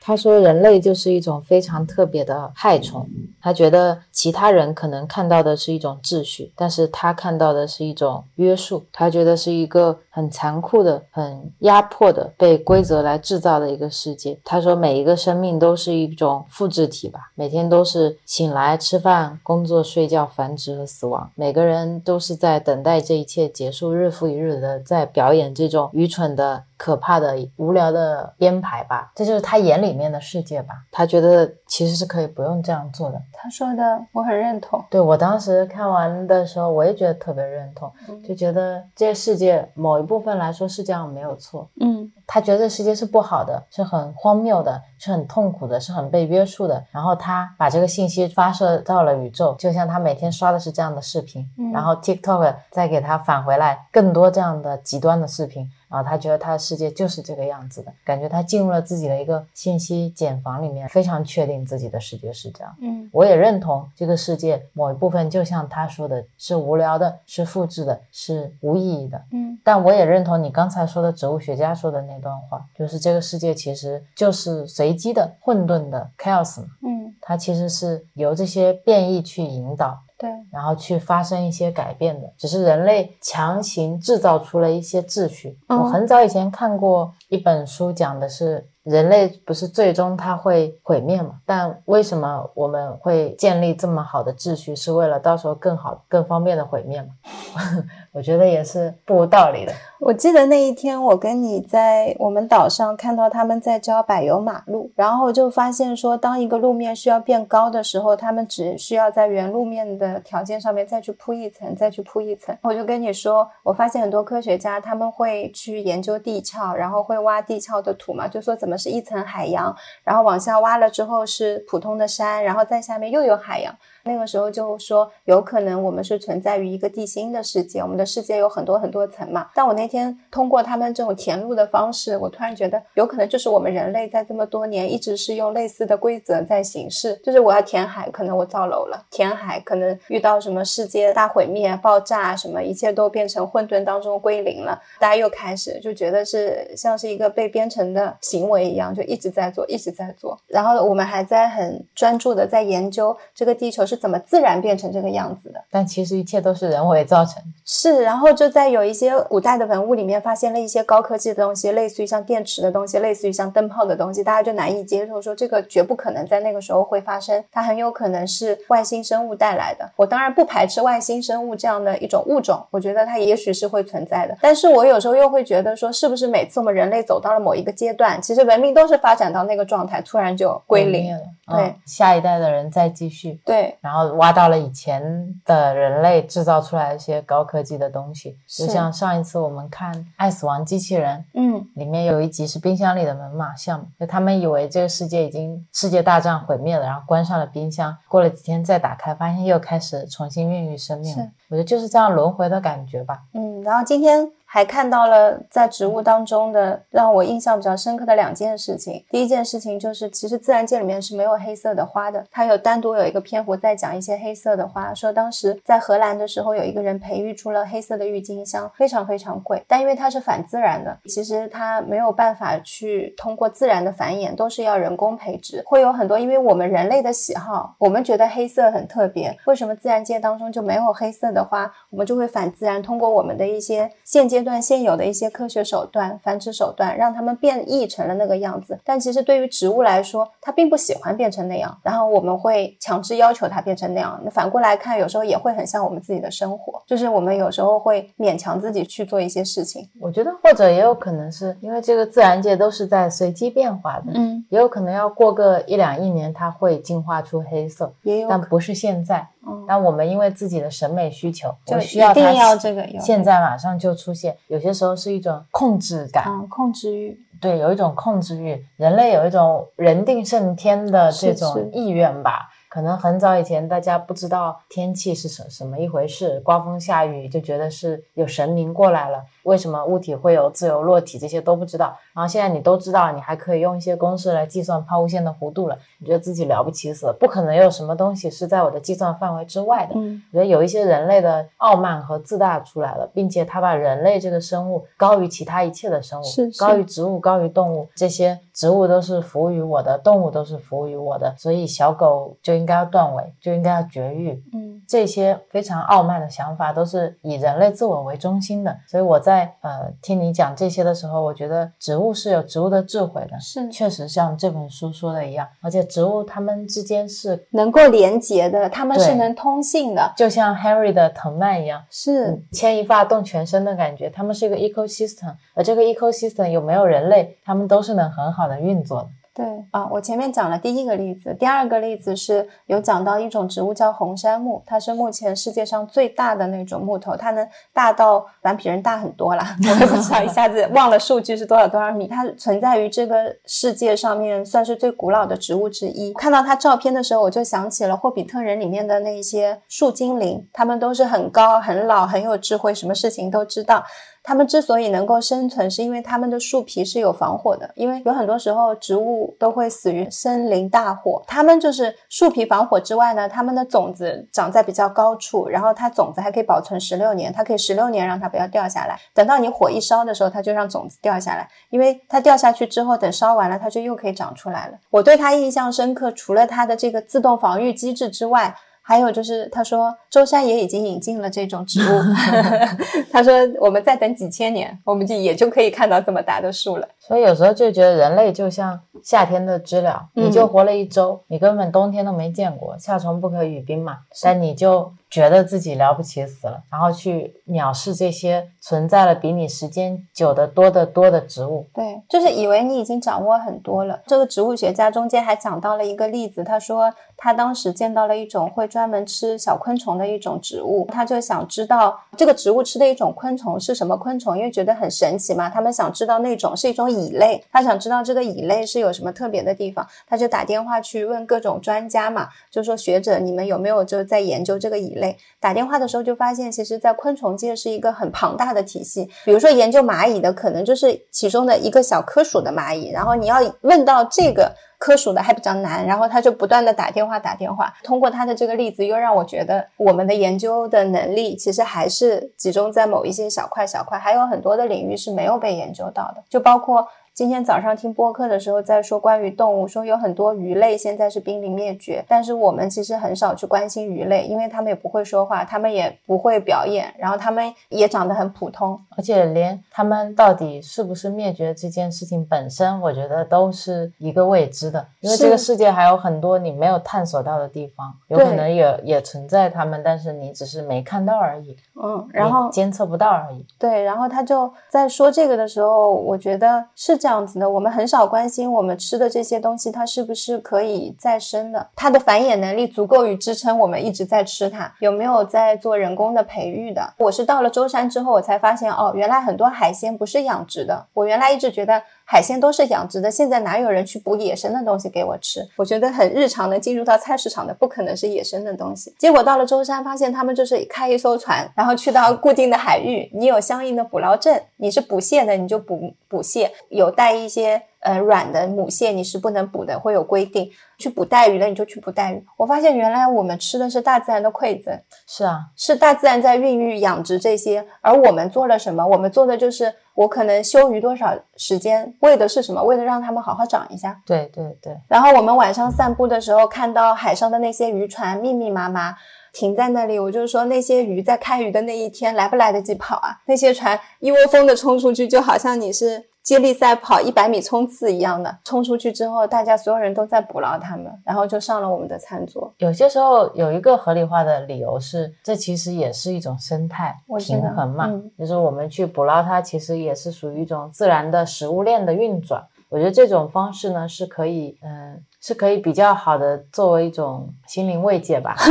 G: 他说人类就是一种非常特别的害虫，他觉得其他人可能看到的是一种秩序，但是他看到的是一种约束，他觉得是一个很残酷的、很压迫的、被规则来制造的一个世界。他说每一个生命都是一种复制体吧，每天都是醒来、吃饭、工作、睡觉、繁殖和死亡，每个人都是在等待这一切结束，日复一日的在表演这种愚蠢的。可怕的、无聊的编排吧，这就是他眼里面的世界吧。他觉得其实是可以不用这样做的。
H: 他说的我很认同。
G: 对我当时看完的时候，我也觉得特别认同，就觉得这个世界某一部分来说是这样没有错。
H: 嗯
G: 他觉得这世界是不好的，是很荒谬的，是很痛苦的，是很被约束的。然后他把这个信息发射到了宇宙，就像他每天刷的是这样的视频，
H: 嗯
G: 然后 TikTok 再给他返回来更多这样的极端的视频。然后他觉得他的世界就是这个样子的，感觉他进入了自己的一个信息茧房里面，非常确定自己的世界是这样。
H: 嗯
G: 我也认同这个世界某一部分，就像他说的，是无聊的，是复制的，是无意义的。
H: 嗯
G: 但我也认同你刚才说的植物学家说的那段话，就是这个世界其实就是随机的、混沌的 chaos 嘛。
H: 嗯
G: 它其实是由这些变异去引导，
H: 对，
G: 然后去发生一些改变的。只是人类强行制造出了一些秩序。
H: 嗯
G: 我很早以前看过一本书，讲的是人类不是最终它会毁灭嘛？但为什么我们会建立这么好的秩序，是为了到时候更好、更方便的毁灭嘛？(laughs) 我觉得也是不无道理的。
H: 我记得那一天，我跟你在我们岛上看到他们在教柏油马路，然后就发现说，当一个路面需要变高的时候，他们只需要在原路面的条件上面再去铺一层，再去铺一层。我就跟你说，我发现很多科学家他们会去研究地壳，然后会挖地壳的土嘛，就说怎么是一层海洋，然后往下挖了之后是普通的山，然后在下面又有海洋。那个时候就说，有可能我们是存在于一个地心的世界，我们的世界有很多很多层嘛。但我那天通过他们这种填入的方式，我突然觉得，有可能就是我们人类在这么多年一直是用类似的规则在行事，就是我要填海，可能我造楼了；填海可能遇到什么世界大毁灭、爆炸，什么一切都变成混沌当中归零了，大家又开始就觉得是像是一个被编程的行为一样，就一直在做，一直在做。然后我们还在很专注的在研究这个地球是怎么自然变成这个样子的。
G: 但其实一切都是人为造成的。
H: 是，然后就在有一些古代的文物里面发现了一些高科技的东西，类似于像电池的东西，类似于像灯泡的东西，大家就难以接受，说这个绝不可能在那个时候会发生，它很有可能是外星生物带来的。我当然不排斥外星生物这样的一种物种，我觉得它也许是会存在的，但是我有时候又会觉得说，是不是每次我们人类走到了某一个阶段，其实文明都是发展到那个状态，突然就归零。
G: 了，
H: 对
G: 嗯下一代的人再继续，
H: 对，
G: 然后挖到了以前的人类制造出来一些高科技的东西，就像上一次我们看《爱死亡机器人》，
H: 嗯，
G: 里面有一集是冰箱里的门马项目，就他们以为这个世界已经世界大战毁灭了，然后关上了冰箱，过了几天再打开，发现又开始重新孕育生命了。我觉得就是这样轮回的感觉吧。
H: 嗯，然后今天还看到了在植物当中的让我印象比较深刻的两件事情。第一件事情就是，其实自然界里面是没有黑色的花的，它有单独有一个篇幅在讲一些黑色的花，说当时在荷兰的时候有一个人培育出了黑色的郁金香，非常非常贵，但因为它是反自然的，其实它没有办法去通过自然的繁衍，都是要人工培植，会有很多因为我们人类的喜好，我们觉得黑色很特别，为什么自然界当中就没有黑色的花？我们就会反自然，通过我们的一些现阶段现有的一些科学手段、繁殖手段，让它们变异成了那个样子。但其实对于植物来说，它并不喜欢变成那样，然后我们会强制要求它变成那样。那反过来看，有时候也会很像我们自己的生活，就是我们有时候会勉强自己去做一些事情。
G: 我觉得或者也有可能是因为这个自然界都是在随机变化的，
H: 嗯，
G: 也有可能要过个一两亿年，它会进化出黑色，
H: 也有
G: 但不是现在。
H: 嗯
G: 但我们因为自己的审美需求，
H: 就
G: 需要它
H: 一定要这个有
G: 现在马上就出现。有些时候是一种控制感，
H: 嗯控制欲，
G: 对，有一种控制欲。人类有一种人定胜天的这种意愿吧。可能很早以前大家不知道天气是什什么一回事，刮风下雨就觉得是有神明过来了。为什么物体会有自由落体，这些都不知道。然后现在你都知道，你还可以用一些公式来计算抛物线的弧度了，你觉得自己了不起死了？不可能有什么东西是在我的计算范围之外的。
H: 嗯
G: 我觉得有一些人类的傲慢和自大出来了，并且他把人类这个生物高于其他一切的生物，
H: 是是
G: 高于植物，高于动物。这些植物都是服务于我的，动物都是服务于我的，所以小狗就应该要断尾，就应该要绝育。
H: 嗯
G: 这些非常傲慢的想法都是以人类自我为中心的，所以我在呃听你讲这些的时候，我觉得植物是有植物的智慧的，
H: 是。
G: 确实像这本书说的一样，而且植物它们之间是
H: 能够连接的，它们是能通信的，
G: 就像 Harry 的藤蔓一样，
H: 是。
G: 嗯，牵一发动全身的感觉，它们是一个 ecosystem，而这个 ecosystem 有没有人类，它们都是能很好的运作的。
H: 对啊，我前面讲了第一个例子，第二个例子是有讲到一种植物叫红杉木，它是目前世界上最大的那种木头，它能大到反正比人大很多啦，(laughs) 我也不知道一下子忘了数据是多少多少米。它存在于这个世界上面，算是最古老的植物之一。看到它照片的时候，我就想起了《霍比特人》里面的那些树精灵，他们都是很高、很老、很有智慧，什么事情都知道。它们之所以能够生存，是因为它们的树皮是有防火的。因为有很多时候植物都会死于森林大火，它们就是树皮防火之外呢，它们的种子长在比较高处，然后它种子还可以保存十六年，它可以十六年让它不要掉下来。等到你火一烧的时候，它就让种子掉下来，因为它掉下去之后，等烧完了，它就又可以长出来了。我对它印象深刻，除了它的这个自动防御机制之外。还有就是，他说舟山也已经引进了这种植物。(laughs) (laughs) 他说，我们再等几千年，我们就也就可以看到这么大的树了。
G: 所以有时候就觉得人类就像夏天的知了，你就活了一周，你根本冬天都没见过，夏虫不可语冰嘛。但你就觉得自己了不起死了，然后去藐视这些存在了比你时间久得多得多的植物。
H: 对，就是以为你已经掌握很多了。这个植物学家中间还讲到了一个例子，他说他当时见到了一种会专门吃小昆虫的一种植物，他就想知道这个植物吃的一种昆虫是什么昆虫，因为觉得很神奇嘛。他们想知道那种是一种蚁类，他想知道这个蚁类是有什么特别的地方，他就打电话去问各种专家嘛，就说学者你们有没有就在研究这个蚁类。打电话的时候就发现，其实，在昆虫界是一个很庞大的体系。比如说，研究蚂蚁的，可能就是其中的一个小科属的蚂蚁。然后你要问到这个科属的还比较难。然后他就不断的打电话打电话。通过他的这个例子，又让我觉得我们的研究的能力其实还是集中在某一些小块小块，还有很多的领域是没有被研究到的，就包括。今天早上听播客的时候，在说关于动物，说有很多鱼类现在是濒临灭绝，但是我们其实很少去关心鱼类，因为他们也不会说话，他们也不会表演，然后他们也长得很普通，
G: 而且连他们到底是不是灭绝这件事情本身，我觉得都是一个未知的，因为这个世界还有很多你没有探索到的地方，有可能也也存在它们，但是你只是没看到而已，
H: 嗯，然后
G: 监测不到而已。
H: 对，然后他就在说这个的时候，我觉得是。这样子的，我们很少关心我们吃的这些东西，它是不是可以再生的？它的繁衍能力足够于支撑我们一直在吃它？有没有在做人工的培育的？我是到了舟山之后，我才发现哦，原来很多海鲜不是养殖的。我原来一直觉得。海鲜都是养殖的，现在哪有人去捕野生的东西给我吃？我觉得很日常的进入到菜市场的，不可能是野生的东西。结果到了舟山，发现他们就是开一艘船，然后去到固定的海域，你有相应的捕捞证，你是捕蟹的，你就捕捕蟹；有带一些呃软的母蟹，你是不能捕的，会有规定。去捕带鱼了，你就去捕带鱼。我发现原来我们吃的是大自然的馈赠，
G: 是啊，
H: 是大自然在孕育养殖这些，而我们做了什么？我们做的就是。我可能休鱼多少时间，为的是什么？为了让他们好好长一下。
G: 对对对。
H: 然后我们晚上散步的时候，看到海上的那些渔船密密麻麻停在那里，我就是说那些鱼在开鱼的那一天来不来得及跑啊？那些船一窝蜂的冲出去，就好像你是。接力赛跑一百米冲刺一样的冲出去之后，大家所有人都在捕捞他们，然后就上了我们的餐桌。
G: 有些时候有一个合理化的理由是，这其实也是一种生态平衡嘛，就是我们去捕捞它，其实也是属于一种自然的食物链的运转。我觉得这种方式呢是可以，嗯，是可以比较好的作为一种心灵慰藉吧。(laughs)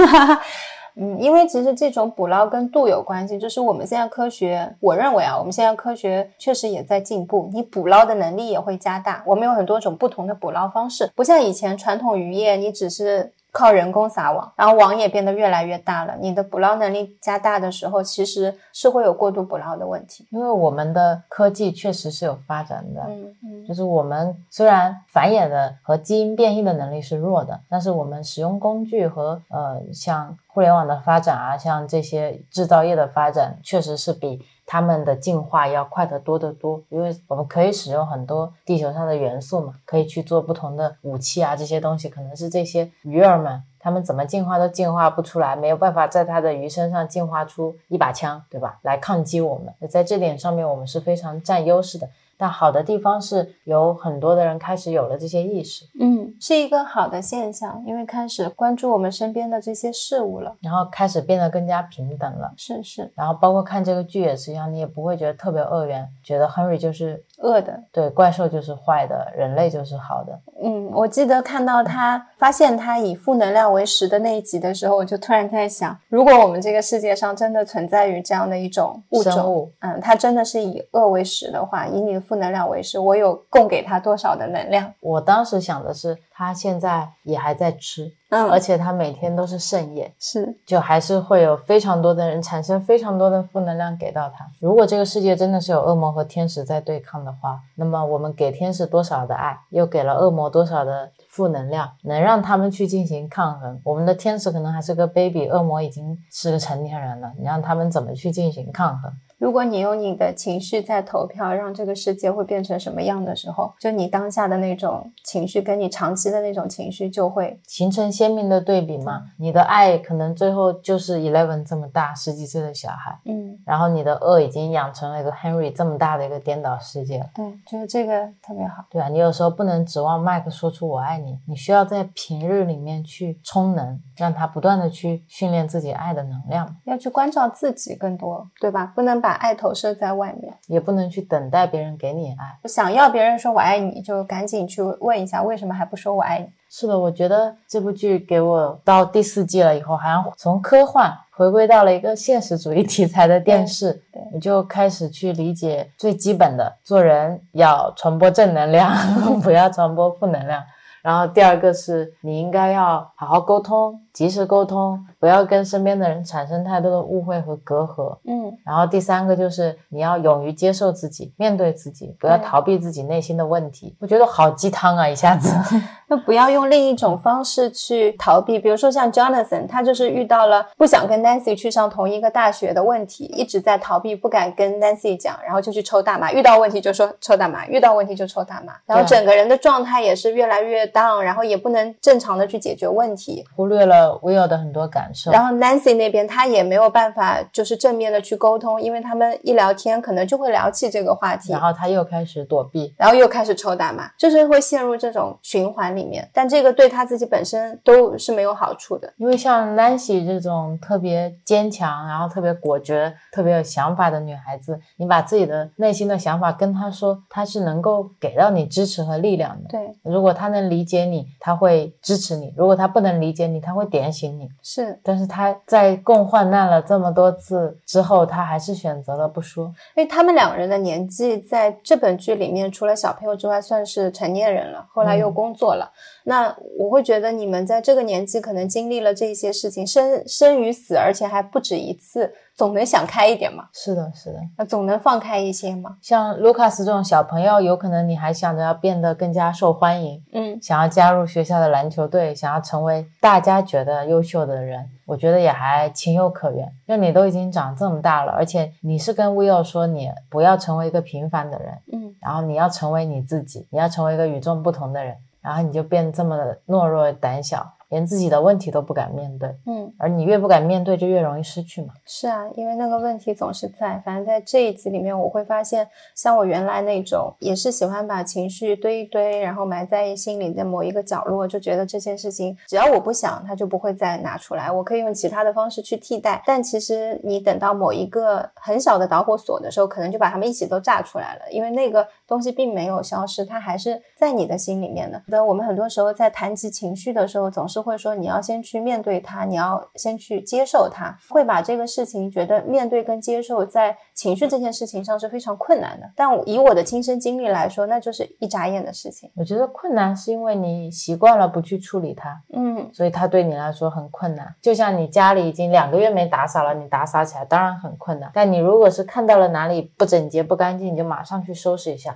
H: 嗯，因为其实这种捕捞跟度有关系，就是我们现在科学，我认为啊，我们现在科学确实也在进步，你捕捞的能力也会加大。我们有很多种不同的捕捞方式，不像以前传统渔业，你只是。靠人工撒网，然后网也变得越来越大了。你的捕捞能力加大的时候，其实是会有过度捕捞的问题。
G: 因为我们的科技确实是有发展的，嗯嗯，就是我们虽然繁衍的和基因变异的能力是弱的，但是我们使用工具和呃像互联网的发展啊，像这些制造业的发展，确实是比。它们的进化要快得多得多，因为我们可以使用很多地球上的元素嘛，可以去做不同的武器啊，这些东西可能是这些鱼儿们，它们怎么进化都进化不出来，没有办法在它的鱼身上进化出一把枪，对吧？来抗击我们，在这点上面我们是非常占优势的。但好的地方是有很多的人开始有了这些意识，
H: 嗯，是一个好的现象，因为开始关注我们身边的这些事物了，
G: 然后开始变得更加平等了，
H: 是是，
G: 然后包括看这个剧也是一样，你也不会觉得特别恶缘，觉得 Henry 就是
H: 恶的，
G: 对，怪兽就是坏的，人类就是好的。
H: 嗯，我记得看到他发现他以负能量为食的那一集的时候，我就突然在想，如果我们这个世界上真的存在于这样的一种物种，嗯，它真的是以恶为食的话，以你的负能量为师，我有供给他多少的能量？
G: 我当时想的是，他现在也还在吃，
H: 嗯
G: 而且他每天都是盛宴，
H: 是
G: 就还是会有非常多的人产生非常多的负能量给到他。如果这个世界真的是有恶魔和天使在对抗的话，那么我们给天使多少的爱，又给了恶魔多少的负能量，能让他们去进行抗衡。我们的天使可能还是个 baby，恶魔已经是个成年人了，你让他们怎么去进行抗衡？
H: 如果你用你的情绪在投票，让这个世界会变成什么样的时候，就你当下的那种情绪跟你长期的那种情绪就会
G: 形成鲜明的对比嘛。你的爱可能最后就是 Eleven 这么大十几岁的小孩，
H: 嗯，
G: 然后你的恶已经养成了一个 Henry 这么大的一个颠倒世界了。
H: 对，就是这个特别好。
G: 对啊，你有时候不能指望麦克说出“我爱你”，你需要在平日里面去充能，让他不断的去训练自己爱的能量，
H: 要去关照自己更多，对吧？不能把爱投射在外面。
G: 也不能去等待别人给你爱。
H: 想要别人说我爱你，就赶紧去问一下，为什么还不说我爱你？
G: 是的，我觉得这部剧给我到第四季了以后，好像从科幻回归到了一个现实主义题材的电视，我就开始去理解最基本的，做人要传播正能量，(laughs) 不要传播负能量。然后第二个是你应该要好好沟通，及时沟通，不要跟身边的人产生太多的误会和隔阂。
H: 嗯，
G: 然后第三个就是你要勇于接受自己，面对自己，不要逃避自己内心的问题。我觉得好鸡汤啊，一下子。(laughs)
H: 那不要用另一种方式去逃避，比如说像 Jonathan，他就是遇到了不想跟 Nancy 去上同一个大学的问题，一直在逃避，不敢跟 Nancy 讲，然后就去抽大麻，遇到问题就说抽大麻，遇到问题就抽大麻，然后整个人的状态也是越来越 down，然后也不能正常的去解决问题。
G: 忽略了 Will 的很多感受。
H: 然后 Nancy 那边他也没有办法，就是正面的去沟通，因为他们一聊天可能就会聊起这个话题，
G: 然后他又开始躲避，
H: 然后又开始抽大麻，就是会陷入这种循环里面。但这个对他自己本身都是没有好处的。
G: 因为像 Nancy 这种特别坚强，然后特别果决、特别有想法的女孩子，你把自己的内心的想法跟她说，她是能够给到你支持和力量的。
H: 对，
G: 如果她能理解你，她会支持你；如果她不能理解你，她会点醒你。
H: 是
G: 但是他在共患难了这么多次之后，他还是选择了不说。
H: 因为他们两个人的年纪在这本剧里面，除了小朋友之外，算是成年人了。后来又工作了，那我会觉得你们在这个年纪可能经历了这些事情，生生与死，而且还不止一次，总能想开一点嘛，
G: 是的，是的。
H: 那总能放开一些嘛。
G: 像卢卡斯这种小朋友，有可能你还想着要变得更加受欢迎，
H: 嗯，
G: 想要加入学校的篮球队，想要成为大家觉得优秀的人，我觉得也还情有可原。因为你都已经长这么大了，而且你是跟 Will 说你不要成为一个平凡的人，
H: 嗯，
G: 然后你要成为你自己，你要成为一个与众不同的人，然后你就变这么的懦弱胆小，连自己的问题都不敢面对。
H: 嗯，
G: 而你越不敢面对，就越容易失去嘛。
H: 是啊，因为那个问题总是在。反正在这一集里面，我会发现，像我原来那种也是喜欢把情绪堆一堆，然后埋在心里的某一个角落，就觉得这件事情只要我不想，它就不会再拿出来，我可以用其他的方式去替代。但其实你等到某一个很小的导火索的时候，可能就把它们一起都炸出来了，因为那个东西并没有消失，它还是在你的心里面的。那我们很多时候在谈及情绪的时候，总是会说你要先去面对它，你要先去接受它，会把这个事情觉得面对跟接受在情绪这件事情上是非常困难的。但以我的亲身经历来说，那就是一眨眼的事情。
G: 我觉得困难是因为你习惯了不去处理它，
H: 嗯，
G: 所以它对你来说很困难。就像你家里已经两个月没打扫了，你打扫起来当然很困难。但你如果是看到了哪里不整洁、不干净，你就马上去收拾一下，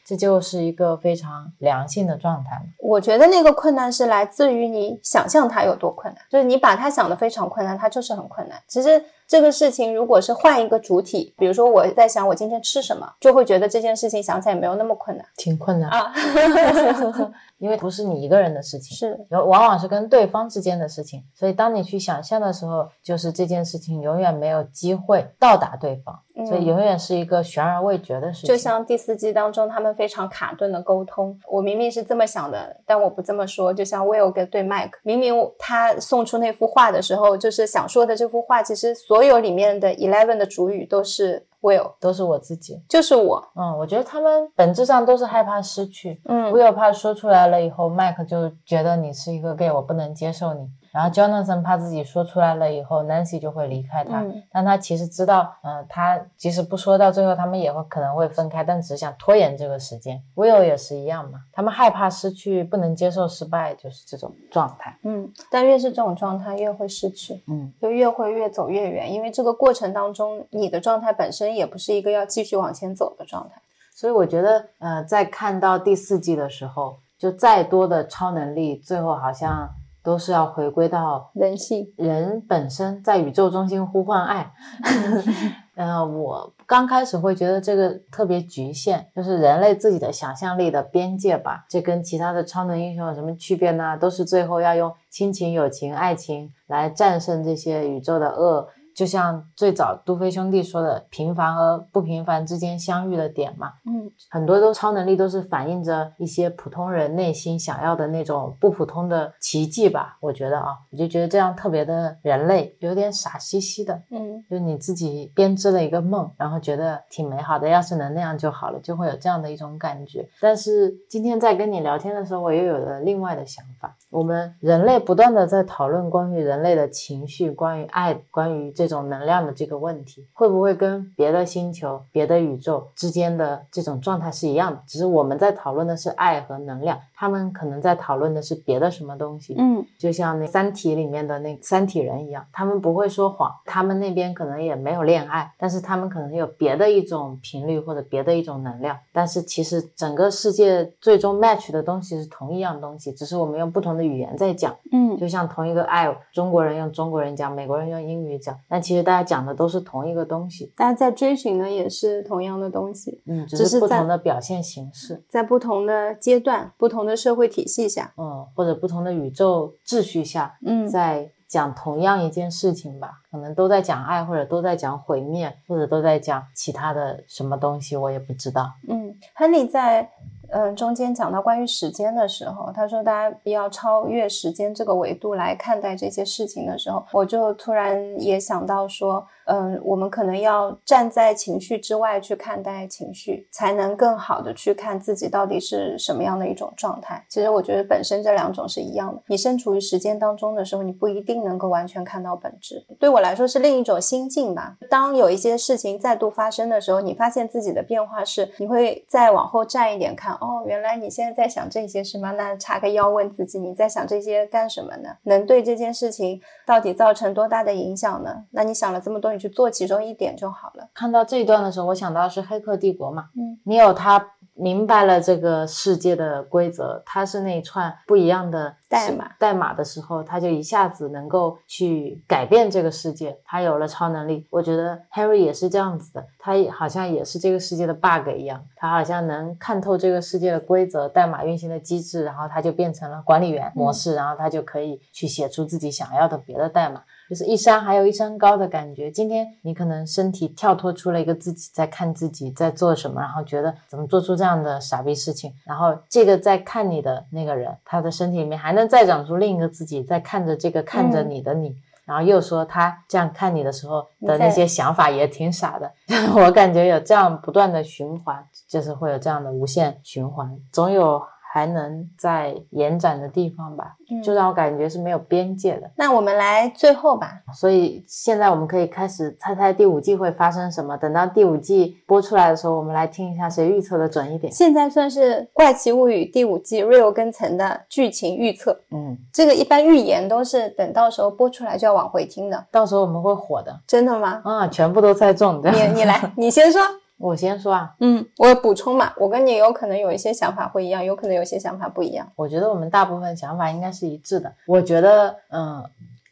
G: 这就是一个非常良性的状态。
H: 我觉得那个困难是来自于你想象它有多困难，就是你把它想的非常困难，它就是很困难。其实这个事情如果是换一个主体，比如说我在想我今天吃什么，就会觉得这件事情想起来没有那么困难
G: 挺困难，
H: 啊。(laughs) (laughs)
G: 因为不是你一个人的事情，
H: 是，
G: 有往往是跟对方之间的事情。所以当你去想象的时候，就是这件事情永远没有机会到达对方，
H: 嗯
G: 所以永远是一个悬而未决的事情。
H: 就像第四季当中他们非常卡顿的沟通，我明明是这么想的，但我不这么说。就像 Will 跟对 Mike，明明他送出那幅画的时候，就是想说的这幅画，其实所有里面的 Eleven 的主语都是？Will
G: 都是我自己。
H: 就是我，
G: 嗯，我觉得他们本质上都是害怕失去。
H: 嗯
G: Will 怕说出来了以后，，Mike 就觉得你是一个 gay，我不能接受你。然后 Jonathan 怕自己说出来了以后，Nancy 就会离开他。
H: 嗯
G: 但他其实知道，嗯、他即使不说到最后，他们也会可能会分开，但只是想拖延这个时间。Will 也是一样嘛，他们害怕失去，不能接受失败，就是这种状态。
H: 嗯，但越是这种状态，越会失去，
G: 嗯，
H: 就越会越走越远，因为这个过程当中，你的状态本身也不是一个要继续往前走的状态。
G: 所以我觉得，呃，在看到第四季的时候，就再多的超能力，最后好像都是要回归到
H: 人性，
G: 人本身在宇宙中心呼唤爱。(laughs) 呃，我刚开始会觉得这个特别局限，就是人类自己的想象力的边界吧。这跟其他的超能英雄有什么区别呢？都是最后要用亲情、友情、爱情来战胜这些宇宙的恶。就像最早杜飞兄弟说的，平凡和不平凡之间相遇的点嘛。
H: 嗯
G: 很多都超能力都是反映着一些普通人内心想要的那种不普通的奇迹吧。我觉得啊，我就觉得这样特别的人类，有点傻兮兮的，
H: 嗯
G: 就你自己编织了一个梦，然后觉得挺美好的，要是能那样就好了，就会有这样的一种感觉。但是今天在跟你聊天的时候，我又有了另外的想法。我们人类不断的在讨论关于人类的情绪、关于爱、关于这种能量的这个问题，会不会跟别的星球、别的宇宙之间的这种状态是一样的？只是我们在讨论的是爱和能量，他们可能在讨论的是别的什么东西。
H: 嗯
G: 就像那《三体》里面的那三体人一样，他们不会说谎，他们那边可能也没有恋爱，但是他们可能有别的一种频率或者别的一种能量，但是其实整个世界最终 match 的东西是同一样东西，只是我们用不同的语言在讲。
H: 嗯
G: 就像同一个爱，中国人用中国人讲，美国人用英语讲，但其实大家讲的都是同一个东西，
H: 大家在追寻的也是同样的东西，
G: 嗯，只
H: 是
G: 不同的表现形式。
H: 在不同的阶段、不同的社会体系下，
G: 嗯，或者不同的宇宙秩序下，
H: 嗯
G: 在讲同样一件事情吧，可能都在讲爱，或者都在讲毁灭，或者都在讲其他的什么东西，我也不知道。
H: 嗯，亨利在嗯、呃中间讲到关于时间的时候，他说大家不要超越时间这个维度来看待这些事情的时候，我就突然也想到说，嗯、我们可能要站在情绪之外去看待情绪，才能更好的去看自己到底是什么样的一种状态。其实我觉得本身这两种是一样的，你身处于时间当中的时候，你不一定能够完全看到本质。对我来说是另一种心境吧。当有一些事情再度发生的时候，你发现自己的变化是，你会再往后站一点看，哦，原来你现在在想这些是吗？那叉个腰问自己，你在想这些干什么呢？能对这件事情到底造成多大的影响呢？那你想了这么多，你去做其中一点就好了。
G: 看到这一段的时候，我想到是《黑客帝国》嘛，
H: 嗯，
G: 你有他明白了这个世界的规则，他是那一串不一样的
H: 代码
G: 代码的时候，他就一下子能够去改变这个世界，他有了超能力。我觉得 Harry 也是这样子的，他也好像也是这个世界的 bug 一样，他好像能看透这个世界的规则、代码运行的机制，然后他就变成了管理员模式，然后他就可以去写出自己想要的别的代码。就是一山还有一山高的感觉。今天你可能身体跳脱出了一个自己，在看自己在做什么，然后觉得怎么做出这样的傻逼事情，然后这个在看你的那个人，他的身体里面还能再长出另一个自己，在看着这个看着你的你。然后又说他这样看你的时候的那些想法也挺傻的，(laughs) 我感觉有这样不断的循环，就是会有这样的无限循环，总有还能再延展的地方吧，
H: 嗯
G: 就让我感觉是没有边界的。
H: 那我们来最后吧，
G: 所以现在我们可以开始猜猜第五季会发生什么。等到第五季播出来的时候，我们来听一下谁预测的准一点。
H: 现在算是《怪奇物语》第五季 Real 跟层的剧情预测。
G: 嗯，
H: 这个一般预言都是等到时候播出来就要往回听的，
G: 到时候我们会火的
H: 真的吗？
G: 啊，全部都猜中。
H: 你你来，你先说。
G: 我先说啊，
H: 嗯，我补充嘛，我跟你有可能有一些想法会一样，有可能有些想法不一样。
G: 我觉得我们大部分想法应该是一致的。我觉得，嗯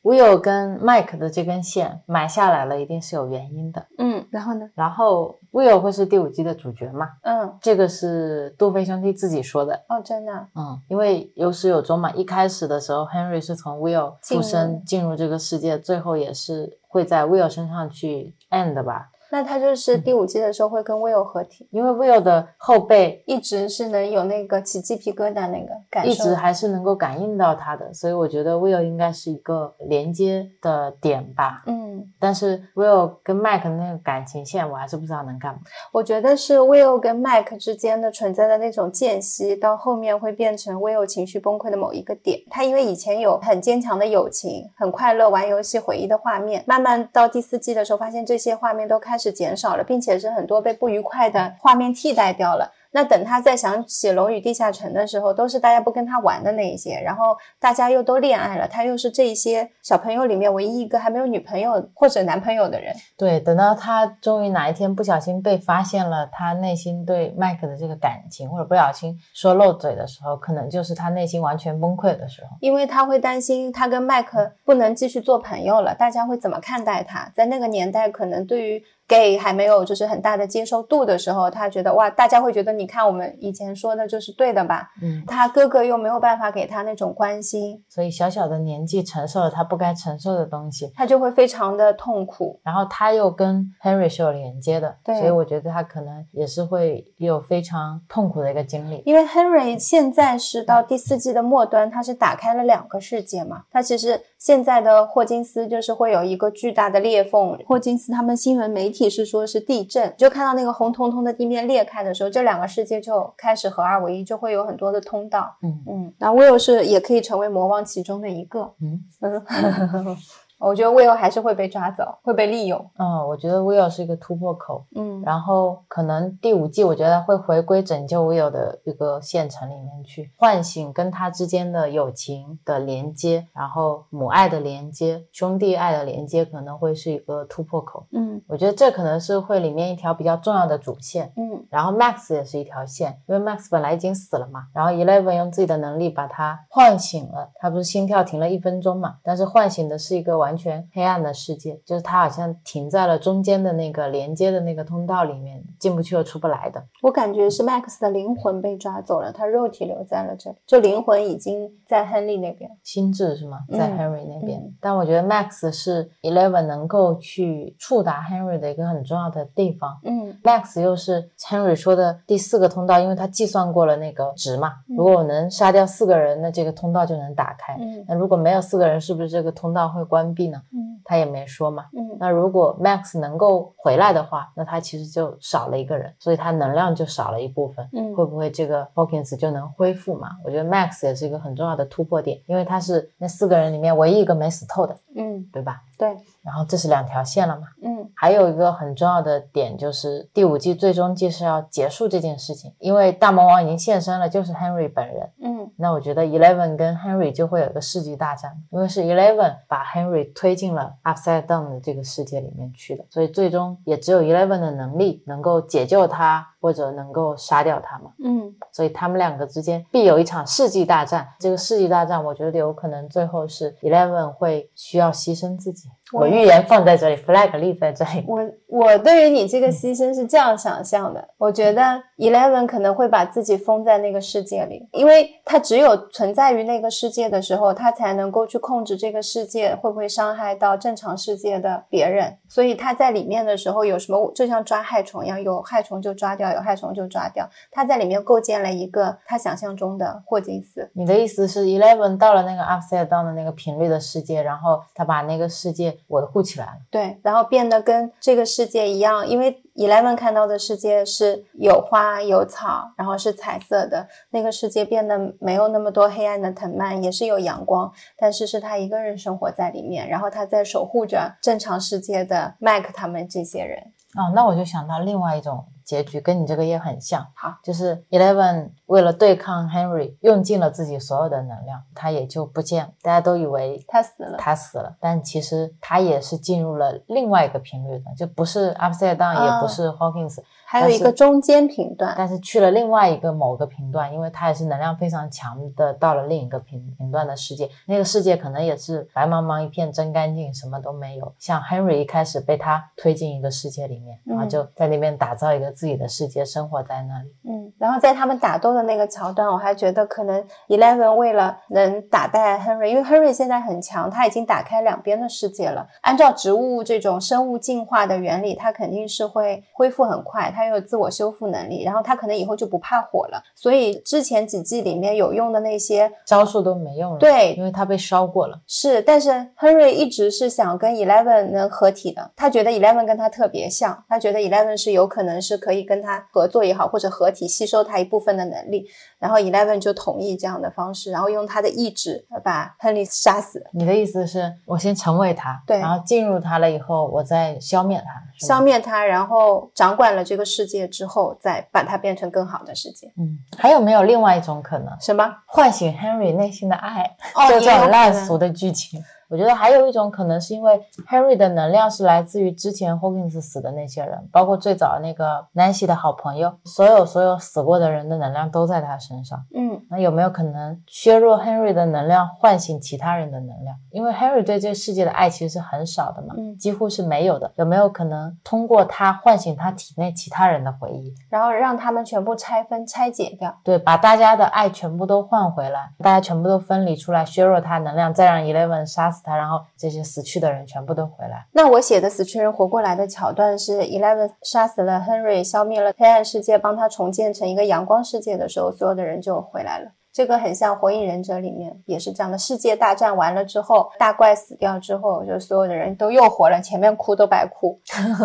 G: ，Will 跟 Mike 的这根线埋下来了，一定是有原因的。
H: 嗯，然后呢？
G: 然后 Will 会是第五季的主角嘛？
H: 嗯，
G: 这个是杜飞兄弟自己说的。
H: 哦，真的啊，
G: 嗯，因为有始有终嘛。一开始的时候，Henry 是从 Will 附身进入这个世界，最后也是会在 Will 身上去 end 吧。
H: 那他就是第五季的时候会跟 Will 合体，
G: 因为 Will 的后背
H: 一直是能有那个起鸡皮疙瘩那个感受，
G: 一直还是能够感应到他的，所以我觉得 Will 应该是一个连接的点吧。
H: 嗯，
G: 但是 Will 跟 Mac 的那个感情线，我还是不知道能干嘛。
H: 我觉得是 Will 跟 Mike 之间的存在的那种间隙，到后面会变成 Will 情绪崩溃的某一个点。他因为以前有很坚强的友情，很快乐玩游戏回忆的画面，慢慢到第四季的时候，发现这些画面都开始减少了，并且是很多被不愉快的画面替代掉了。那等他再想起《龙与地下城》的时候，都是大家不跟他玩的那一些，然后大家又都恋爱了，他又是这一些小朋友里面唯一一个还没有女朋友或者男朋友的人。
G: 对，等到他终于哪一天不小心被发现了他内心对麦克的这个感情，或者不小心说漏嘴的时候，可能就是他内心完全崩溃的时候。
H: 因为他会担心他跟麦克不能继续做朋友了，大家会怎么看待他？在那个年代，可能对于 gay 还没有就是很大的接受度的时候，他觉得哇，大家会觉得你看我们以前说的就是对的吧？
G: 嗯，
H: 他哥哥又没有办法给他那种关心，
G: 所以小小的年纪承受了他不该承受的东西，
H: 他就会非常的痛苦。
G: 然后他又跟 Henry 是有连接的，
H: 对
G: 所以我觉得他可能也是会有非常痛苦的一个经历。
H: 因为 Henry 现在是到第四季的末端，他是打开了两个世界嘛。他其实现在的霍金斯就是会有一个巨大的裂缝。霍金斯他们新闻媒体是说是地震，就看到那个红彤彤的地面裂开的时候，这两个世界就开始合二为一，就会有很多的通道。
G: 嗯
H: 嗯，那 Will 是也可以成为魔王其中的一个。
G: 嗯
H: 嗯，(laughs) 我觉得 Will 还是会被抓走，会被利用。
G: 嗯，我觉得 Will 是一个突破口，
H: 嗯，
G: 然后可能第五季我觉得会回归拯救 Will 的一个县城里面去，唤醒跟他之间的友情的连接，然后母爱的连接、兄弟爱的连接，可能会是一个突破口。
H: 嗯
G: 我觉得这可能是会里面一条比较重要的主线。
H: 嗯
G: 然后 Max 也是一条线，因为 Max 本来已经死了嘛，然后 Eleven 用自己的能力把他唤醒了，他不是心跳停了一分钟嘛，但是唤醒的是一个完全黑暗的世界，就是他好像停在了中间的那个连接的那个通道里面，进不去又出不来的。
H: 我感觉是 Max 的灵魂被抓走了，他肉体留在了这里，就灵魂已经在亨利那边。
G: 心智是吗？在
H: 嗯
G: Henry 那边，
H: 嗯
G: 但我觉得 Max 是 Eleven 能够去触达 Henry 的一个很重要的地方。
H: 嗯
G: Max 又是 Henry 说的第四个通道，因为他计算过了那个值嘛。
H: 嗯
G: 如果我能杀掉四个人，那这个通道就能打开。
H: 嗯
G: 那如果没有四个人，是不是这个通道会关闭呢？
H: 嗯
G: 他也没说嘛。
H: 嗯
G: 那如果 Max 能够回来的话，那他其实就少了一个人，所以他能量就少了一部分。
H: 嗯
G: 会不会这个 Hawkins 就能恢复嘛？我觉得 Max 也是一个很重要的突破点，因为他是那四个人里面唯一一个没死透的，
H: 嗯，
G: 对吧？
H: 对，
G: 然后这是两条线了嘛？
H: 嗯
G: 还有一个很重要的点就是第五季最终季是要结束这件事情，因为大魔王已经现身了，就是 Henry 本人。
H: 嗯
G: 那我觉得 Eleven 跟 Henry 就会有一个世纪大战，因为是 Eleven 把 Henry 推进了 Upside Down 的这个世界里面去的，所以最终也只有 Eleven 的能力能够解救他，或者能够杀掉他嘛。
H: 嗯
G: 所以他们两个之间必有一场世纪大战。这个世纪大战，我觉得有可能最后是 Eleven 会需要牺牲自己。我预言放在这里，flag 立在这里。
H: 我我对于你这个牺牲是这样想象的，我觉得 Eleven 可能会把自己封在那个世界里，因为他只有存在于那个世界的时候，他才能够去控制这个世界会不会伤害到正常世界的别人。所以他在里面的时候有什么，就像抓害虫一样，有害虫就抓掉，有害虫就抓掉。他在里面构建了一个他想象中的霍金斯。
G: 你的意思是，Eleven 到了那个 Upside Down 的那个频率的世界，然后他把那个世界维护起来了。
H: 对，然后变得跟这个世界一样，因为 Eleven 看到的世界是有花有草，然后是彩色的，那个世界变得没有那么多黑暗的藤蔓，也是有阳光，但是是他一个人生活在里面，然后他在守护着正常世界的 Mike 他们这些人。
G: 哦，那我就想到另外一种结局，跟你这个也很像。
H: 好，
G: 就是 Eleven 为了对抗 Henry，用尽了自己所有的能量，他也就不见了。大家都以为
H: 他死了，
G: 他死了，但其实他也是进入了另外一个频率的，就不是 Upside Down，、
H: 啊
G: 也不是 Hawkins，
H: 还有一个中间频段，
G: 但是去了另外一个某个频段，因为它也是能量非常强的，到了另一个频频段的世界，那个世界可能也是白茫茫一片真干净，什么都没有。像 Henry 一开始被他推进一个世界里面，然后就在那边打造一个自己的世界，生活在那里。
H: 嗯，然后在他们打斗的那个桥段，我还觉得可能 Eleven 为了能打败 Henry，因为 Henry 现在很强，他已经打开两边的世界了。按照植物这种生物进化的原理，它肯定是会恢复很快，它又有自我修复能力，然后他可能以后就不怕火了。所以之前几季里面有用的那些
G: 招数都没用了，
H: 对，
G: 因为他被烧过了。
H: 是，但是 Henry 一直是想跟 Eleven 能合体的，他觉得 Eleven 跟他特别像，他觉得 Eleven 是有可能是可以跟他合作也好，或者合体吸收他一部分的能力。然后 Eleven 就同意这样的方式，然后用他的意志把 Henry 杀死。
G: 你的意思是我先成为他，
H: 对，
G: 然后进入他了以后，我再消灭他，
H: 消灭他，然后掌管了这个世界之后，再把它变成更好的世界。
G: 嗯，还有没有另外一种可能？
H: 什么？
G: 唤醒 Henry 内心的爱？
H: 哦，
G: 就这种烂俗的剧情。我觉得还有一种可能，是因为 Henry 的能量是来自于之前 Hawkins 死的那些人，包括最早那个 Nancy 的好朋友，所有所有死过的人的能量都在他身上。
H: 嗯，
G: 那有没有可能削弱 Henry 的能量，唤醒其他人的能量？因为 Henry 对这个世界的爱其实是很少的嘛，
H: 嗯，
G: 几乎是没有的。有没有可能通过他唤醒他体内其他人的回忆，
H: 然后让他们全部拆分、拆解掉？
G: 对，把大家的爱全部都换回来，大家全部都分离出来，削弱他能量，再让 Eleven 杀死他，然后这些。死去的人全部都回来。
H: 那我写的死去人活过来的桥段是，Eleven 杀死了 Henry，消灭了黑暗世界，帮他重建成一个阳光世界的时候，所有的人就回来了。这个很像《火影忍者》里面也是这样的，世界大战完了之后，大怪死掉之后，就所有的人都又活了，前面哭都白哭。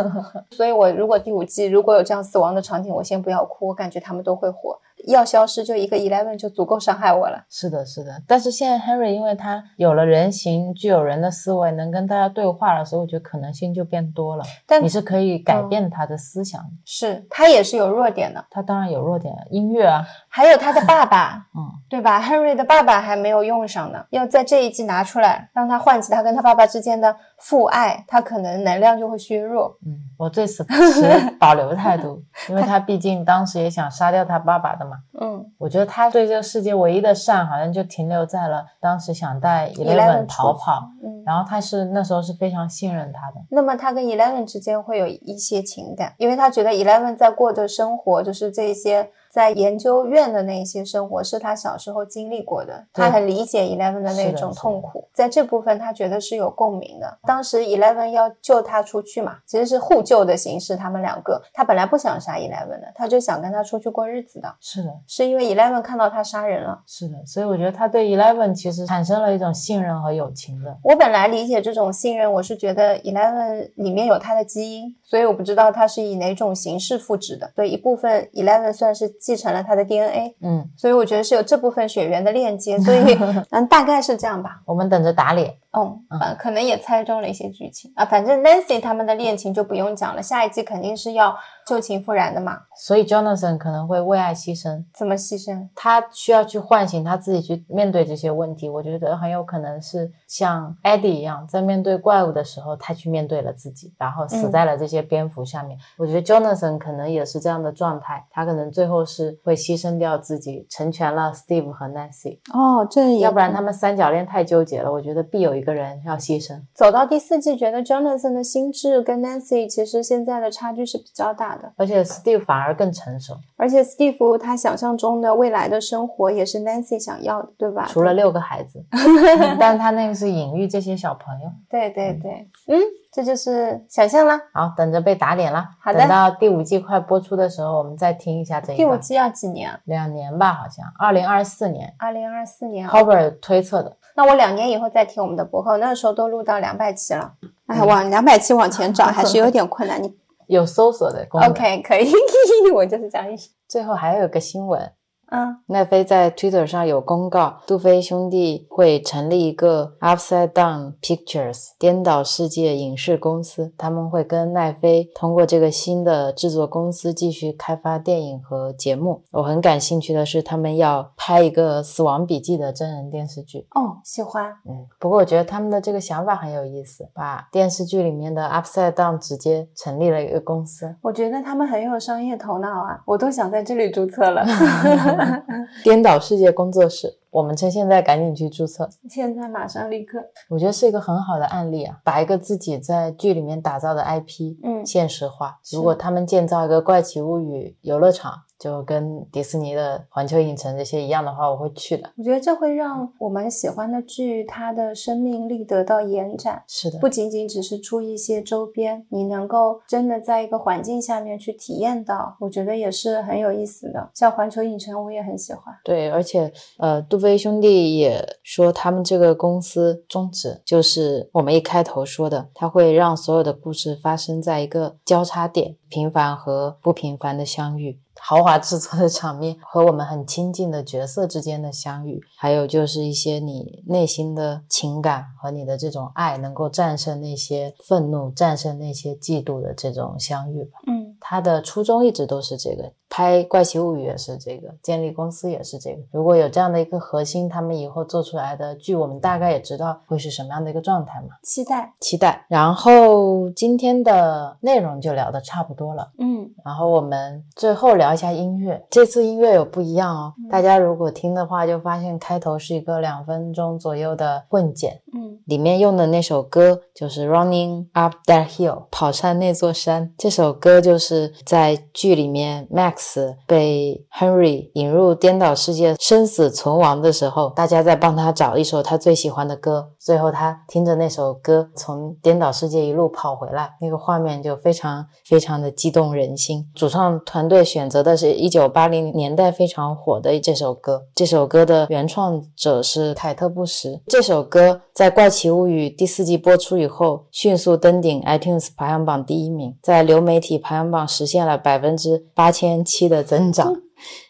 H: (laughs) 所以我如果第五季如果有这样死亡的场景，我先不要哭，我感觉他们都会活。要消失就一个 eleven 就足够伤害我了。
G: 是的，是的。但是现在 Henry 因为他有了人形，具有人的思维，能跟大家对话了，所以我觉得可能性就变多了。
H: 但
G: 你是可以改变他的思想的。
H: 是他也是有弱点的。
G: 他当然有弱点，音乐啊，
H: 还有他的爸爸，(laughs)
G: 嗯，
H: 对吧？Henry 的爸爸还没有用上呢，要在这一季拿出来，让他唤起他跟他爸爸之间的父爱，他可能能量就会削弱。
G: 嗯，我对此持 (laughs) 保留态度，因为他毕竟当时也想杀掉他爸爸的嘛。
H: 嗯，
G: 我觉得他对这个世界唯一的善，好像就停留在了当时想带 Eleven 逃跑，
H: 嗯，
G: 然后他是那时候是非常信任他的。
H: 那么他跟 Eleven 之间会有一些情感，因为他觉得 Eleven 在过的生活就是这些。在研究院的那些生活是他小时候经历过的，他很理解 Eleven 的那种痛苦，在这部分他觉得是有共鸣的。当时 Eleven 要救他出去嘛，其实是互救的形式，他们两个，他本来不想杀 Eleven 的，他就想跟他出去过日子的。
G: 是的，
H: 是因为 Eleven 看到他杀人了。
G: 是的，所以我觉得他对 Eleven 其实产生了一种信任和友情的。
H: 我本来理解这种信任，我是觉得 Eleven 里面有他的基因，所以我不知道他是以哪种形式复制的。所以一部分 Eleven 算是继承了他的 DNA。
G: 嗯，
H: 所以我觉得是有这部分血缘的链接，所以 (laughs) 嗯，大概是这样吧。
G: 我们等着打脸。
H: 嗯，嗯，可能也猜中了一些剧情啊。反正 Nancy 他们的恋情就不用讲了，下一季肯定是要旧情复燃的嘛。
G: 所以 Jonathan 可能会为爱牺牲。
H: 怎么牺牲？
G: 他需要去唤醒他自己，去面对这些问题。我觉得很有可能是像 Eddie 一样，在面对怪物的时候，他去面对了自己，然后死在了这些蝙蝠下面。我觉得 Jonathan 可能也是这样的状态，他可能最后是会牺牲掉自己，成全了 Steve 和 Nancy。
H: 哦，这
G: 要不然他们三角恋太纠结了。我觉得必有一个人要牺牲。
H: 走到第四季，觉得 Jonathan 的心智跟 Nancy 其实现在的差距是比较大的，
G: 而且 Steve 反而更成熟。
H: 而且 Steve 他想象中的未来的生活也是 Nancy 想要的，对吧？
G: 除了六个孩子，(laughs) 但他那个是隐喻这些小朋友。
H: 对对对，嗯，这就是想象啦。
G: 好，等着被打脸啦。
H: 好的，
G: 等到第五季快播出的时候，我们再听一下这一
H: 第五季要几年？
G: 两年吧，好像二零二四年。
H: 二零二四年
G: h o b e r 推测的。
H: 那我两年以后再听我们的博客，那个时候都录到两百期了。哎，往两百期往前找还是有点困难。你 (laughs)
G: 有搜索的功能。
H: OK，可以，(laughs) 我就是这样。
G: 最后还有一个新闻，
H: 嗯
G: 奈飞在 Twitter 上有公告，杜飞兄弟会成立一个 Upside Down Pictures 颠倒世界影视公司，他们会跟奈飞通过这个新的制作公司继续开发电影和节目。我很感兴趣的是，他们要拍一个《死亡笔记》的真人电视剧。
H: 哦，喜欢。
G: 嗯，不过我觉得他们的这个想法很有意思，把电视剧里面的 Upside Down 直接成立了一个公司，
H: 我觉得他们很有商业头脑啊，我都想在这里注册了。(laughs) (laughs)
G: 颠倒世界工作室。我们趁现在赶紧去注册。
H: 现在马上立刻。
G: 我觉得是一个很好的案例啊，把一个自己在剧里面打造的 IP，
H: 嗯
G: 现实化。如果他们建造一个怪奇物语游乐场，就跟迪士尼的环球影城这些一样的话，我会去的。
H: 我觉得这会让我们喜欢的剧它的生命力得到延展，
G: 是的，
H: 不仅仅只是出一些周边，你能够真的在一个环境下面去体验到，我觉得也是很有意思的。像环球影城，我也很喜欢。
G: 对，而且呃，杜飞兄弟也说，他们这个公司宗旨就是我们一开头说的，它会让所有的故事发生在一个交叉点，平凡和不平凡的相遇。豪华制作的场面和我们很亲近的角色之间的相遇，还有就是一些你内心的情感和你的这种爱，能够战胜那些愤怒、战胜那些嫉妒的这种相遇吧。
H: 嗯，
G: 他的初衷一直都是这个，拍《怪奇物语》也是这个，建立公司也是这个。如果有这样的一个核心，他们以后做出来的剧，我们大概也知道会是什么样的一个状态嘛。
H: 期待。
G: 期待。然后今天的内容就聊的差不多了，
H: 嗯，
G: 然后我们最后聊一下音乐。这次音乐有不一样哦，大家如果听的话，就发现开头是一个两分钟左右的混剪，
H: 嗯，
G: 里面用的那首歌就是《Running Up That Hill》跑上那座山。这首歌就是在剧里面 Max 被 Henry 引入颠倒世界生死存亡的时候，大家在帮他找一首他最喜欢的歌。最后他听着那首歌从颠倒世界一路跑回来，那个画面就非常非常的激动人心。主创团队选择的是一九八零年代非常火的这首歌，这首歌的原创者是凯特·布什。这首歌在《怪奇物语》第四季播出以后，迅速登顶 iTunes 排行榜第一名，在流媒体排行榜实现了百分之八千七的增长。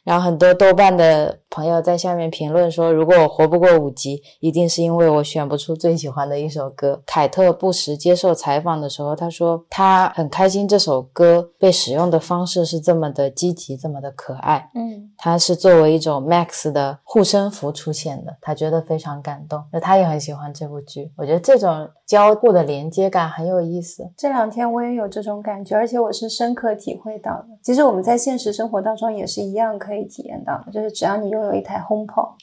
G: 然后很多豆瓣的朋友在下面评论说，如果我活不过五集，一定是因为我选不出最喜欢的一首歌。凯特·布什接受采访的时候，他说他很开心这首歌被使用的方式是这么的积极，这么的可爱。
H: 嗯，
G: 它是作为一种 Max 的护身符出现的，他觉得非常感动。那他也很喜欢这部剧，我觉得这种交互的连接感很有意思。
H: 这两天我也有这种感觉，而且我是深刻体会到的。其实我们在现实生活当中也是一样可以可以体验到，就是只要你拥有一台轰炮，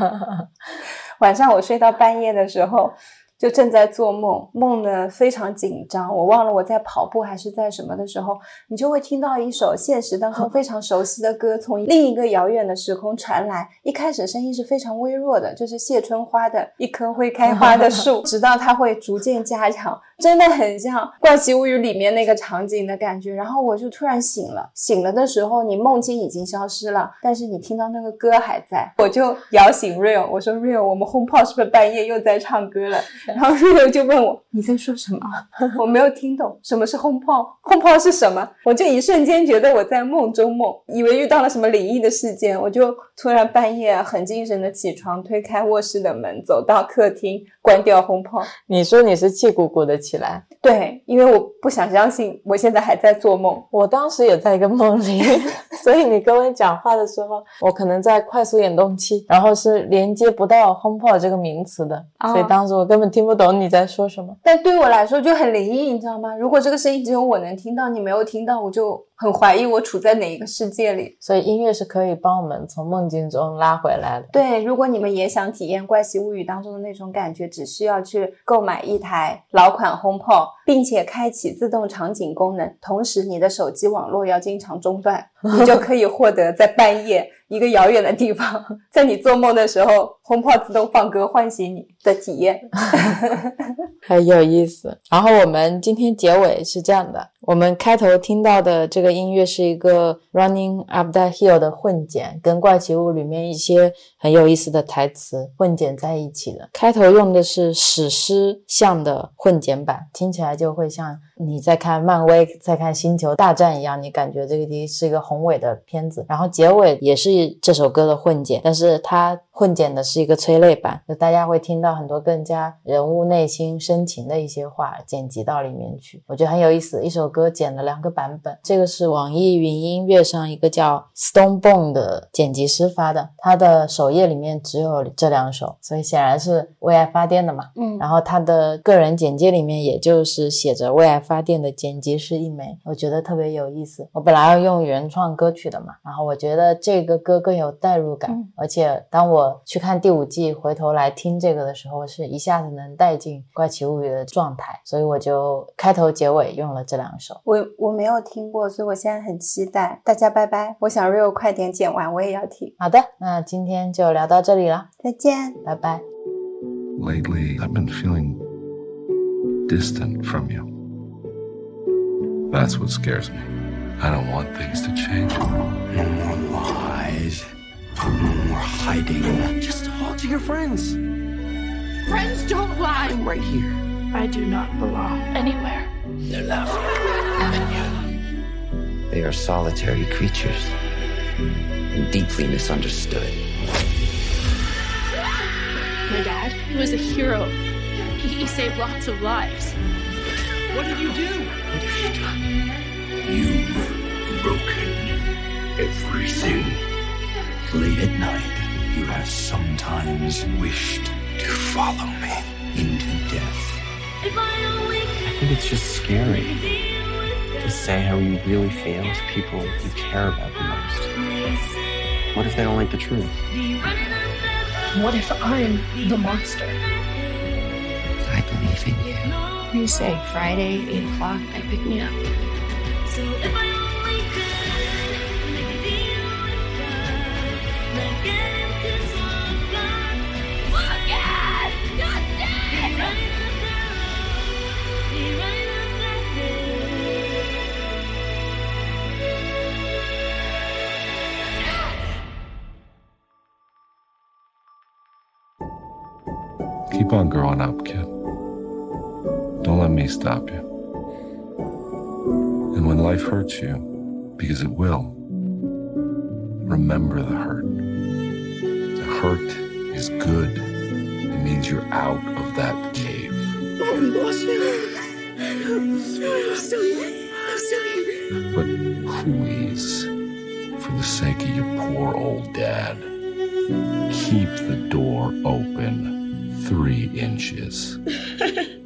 H: (laughs) 晚上我睡到半夜的时候。就正在做梦，梦的非常紧张，我忘了我在跑步还是在什么的时候，你就会听到一首现实当中非常熟悉的歌从另一个遥远的时空传来。一开始声音是非常微弱的，就是谢春花的一棵会开花的树，直到它会逐渐加强，真的很像《怪奇物语》里面那个场景的感觉。然后我就突然醒了，醒了的时候你梦境已经消失了，但是你听到那个歌还在，我就摇醒 Real，我说 Real，我们轰炮是不是半夜又在唱歌了？(laughs) 然后 Rio 就问我你在说什么？(laughs) 我没有听懂什么是轰炮，轰炮是什么？我就一瞬间觉得我在梦中梦，以为遇到了什么灵异的事件，我就突然半夜很精神的起床，推开卧室的门，走到客厅，关掉轰炮。
G: 你说你是气鼓鼓的起来，
H: 对，因为我不想相信我现在还在做梦。
G: 我当时也在一个梦里，(laughs) 所以你跟我讲话的时候，我可能在快速眼动期，然后是连接不到 HomePod 这个名词的，
H: 哦
G: 所以当时我根本听不懂你在说什么。
H: 但对我来说就很灵异，你知道吗？如果这个声音只有我能听到，你没有听到，我就很怀疑我处在哪一个世界里。
G: 所以音乐是可以帮我们从梦境中拉回来的。
H: 对，如果你们也想体验《怪奇物语》当中的那种感觉，只需要去购买一台老款 HomePod，并且开启自动场景功能，同时你的手机网络要经常中断，(laughs) 你就可以获得在半夜一个遥远的地方，(laughs) 在你做梦的时候，HomePod 自动放歌唤醒你的体验。(laughs)
G: 很有意思。然后我们今天结尾是这样的：我们开头听到的这个音乐是一个 Running Up That Hill 的混剪，跟《怪奇物》里面一些很有意思的台词混剪在一起的。开头用的是史诗像的混剪版，听起来就会像你在看漫威、在看星球大战一样，你感觉这个是一个宏伟的片子。然后结尾也是这首歌的混剪，但是它混剪的是一个催泪版，就大家会听到很多更加人物内心深情的一些话剪辑到里面去，我觉得很有意思。一首歌剪了两个版本，这个是网易云音乐上一个叫 Stone Bone 的剪辑师发的，他的首页里面只有这两首，所以显然是为爱发电的嘛。
H: 嗯，
G: 然后他的个人简介里面也就是写着为爱发电的剪辑师一枚，我觉得特别有意思。我本来要用原创歌曲的嘛，然后我觉得这个歌更有代入感，
H: 嗯
G: 而且当我去看第五季，回头来听这个的时候，我是一下子能带进《怪奇物语》的状态，所以我就开头结尾用了这两首。
H: 我我没有听过，所以我现在很期待。大家拜拜，我想 Rio 快点剪完，我也要听。
G: 好的，那今天就聊到这里了，
H: 再见。
G: 拜拜。
E: Lately, I've been feeling distant from you. That's what scares me. I don't want things to change.
I: No more lies. No more hiding. Just talk to your friends.
F: Friends don't lie.
I: I'm right here.
B: I do not belong anywhere.
A: They're laughing at you. They are solitary creatures and deeply misunderstood.
B: My dad, he was a hero. He, he saved lots of lives.
I: What did you do? What have you done? You've broken everything. Late at night, you have sometimes wished to follow me into death.
D: I think it's just scary to say how you really feel to people you care about the most. What if they don't like the truth?
B: What if I'm the monster?
A: I believe in you
B: you say? Friday, 8 o'clock, they pick me up. So if I only could make a deal with God, like into some. Fuck
I: yes! God damn! Right up be right up that
E: Keep on growing up, kid. Don't let me stop you. And when life hurts you, because it will, remember the hurt. The hurt is good. It means you're out of that cave. Oh, I'm lost. I'm still here. I'm still here. But please, for the sake of your poor old dad, keep the door open three inches. (laughs)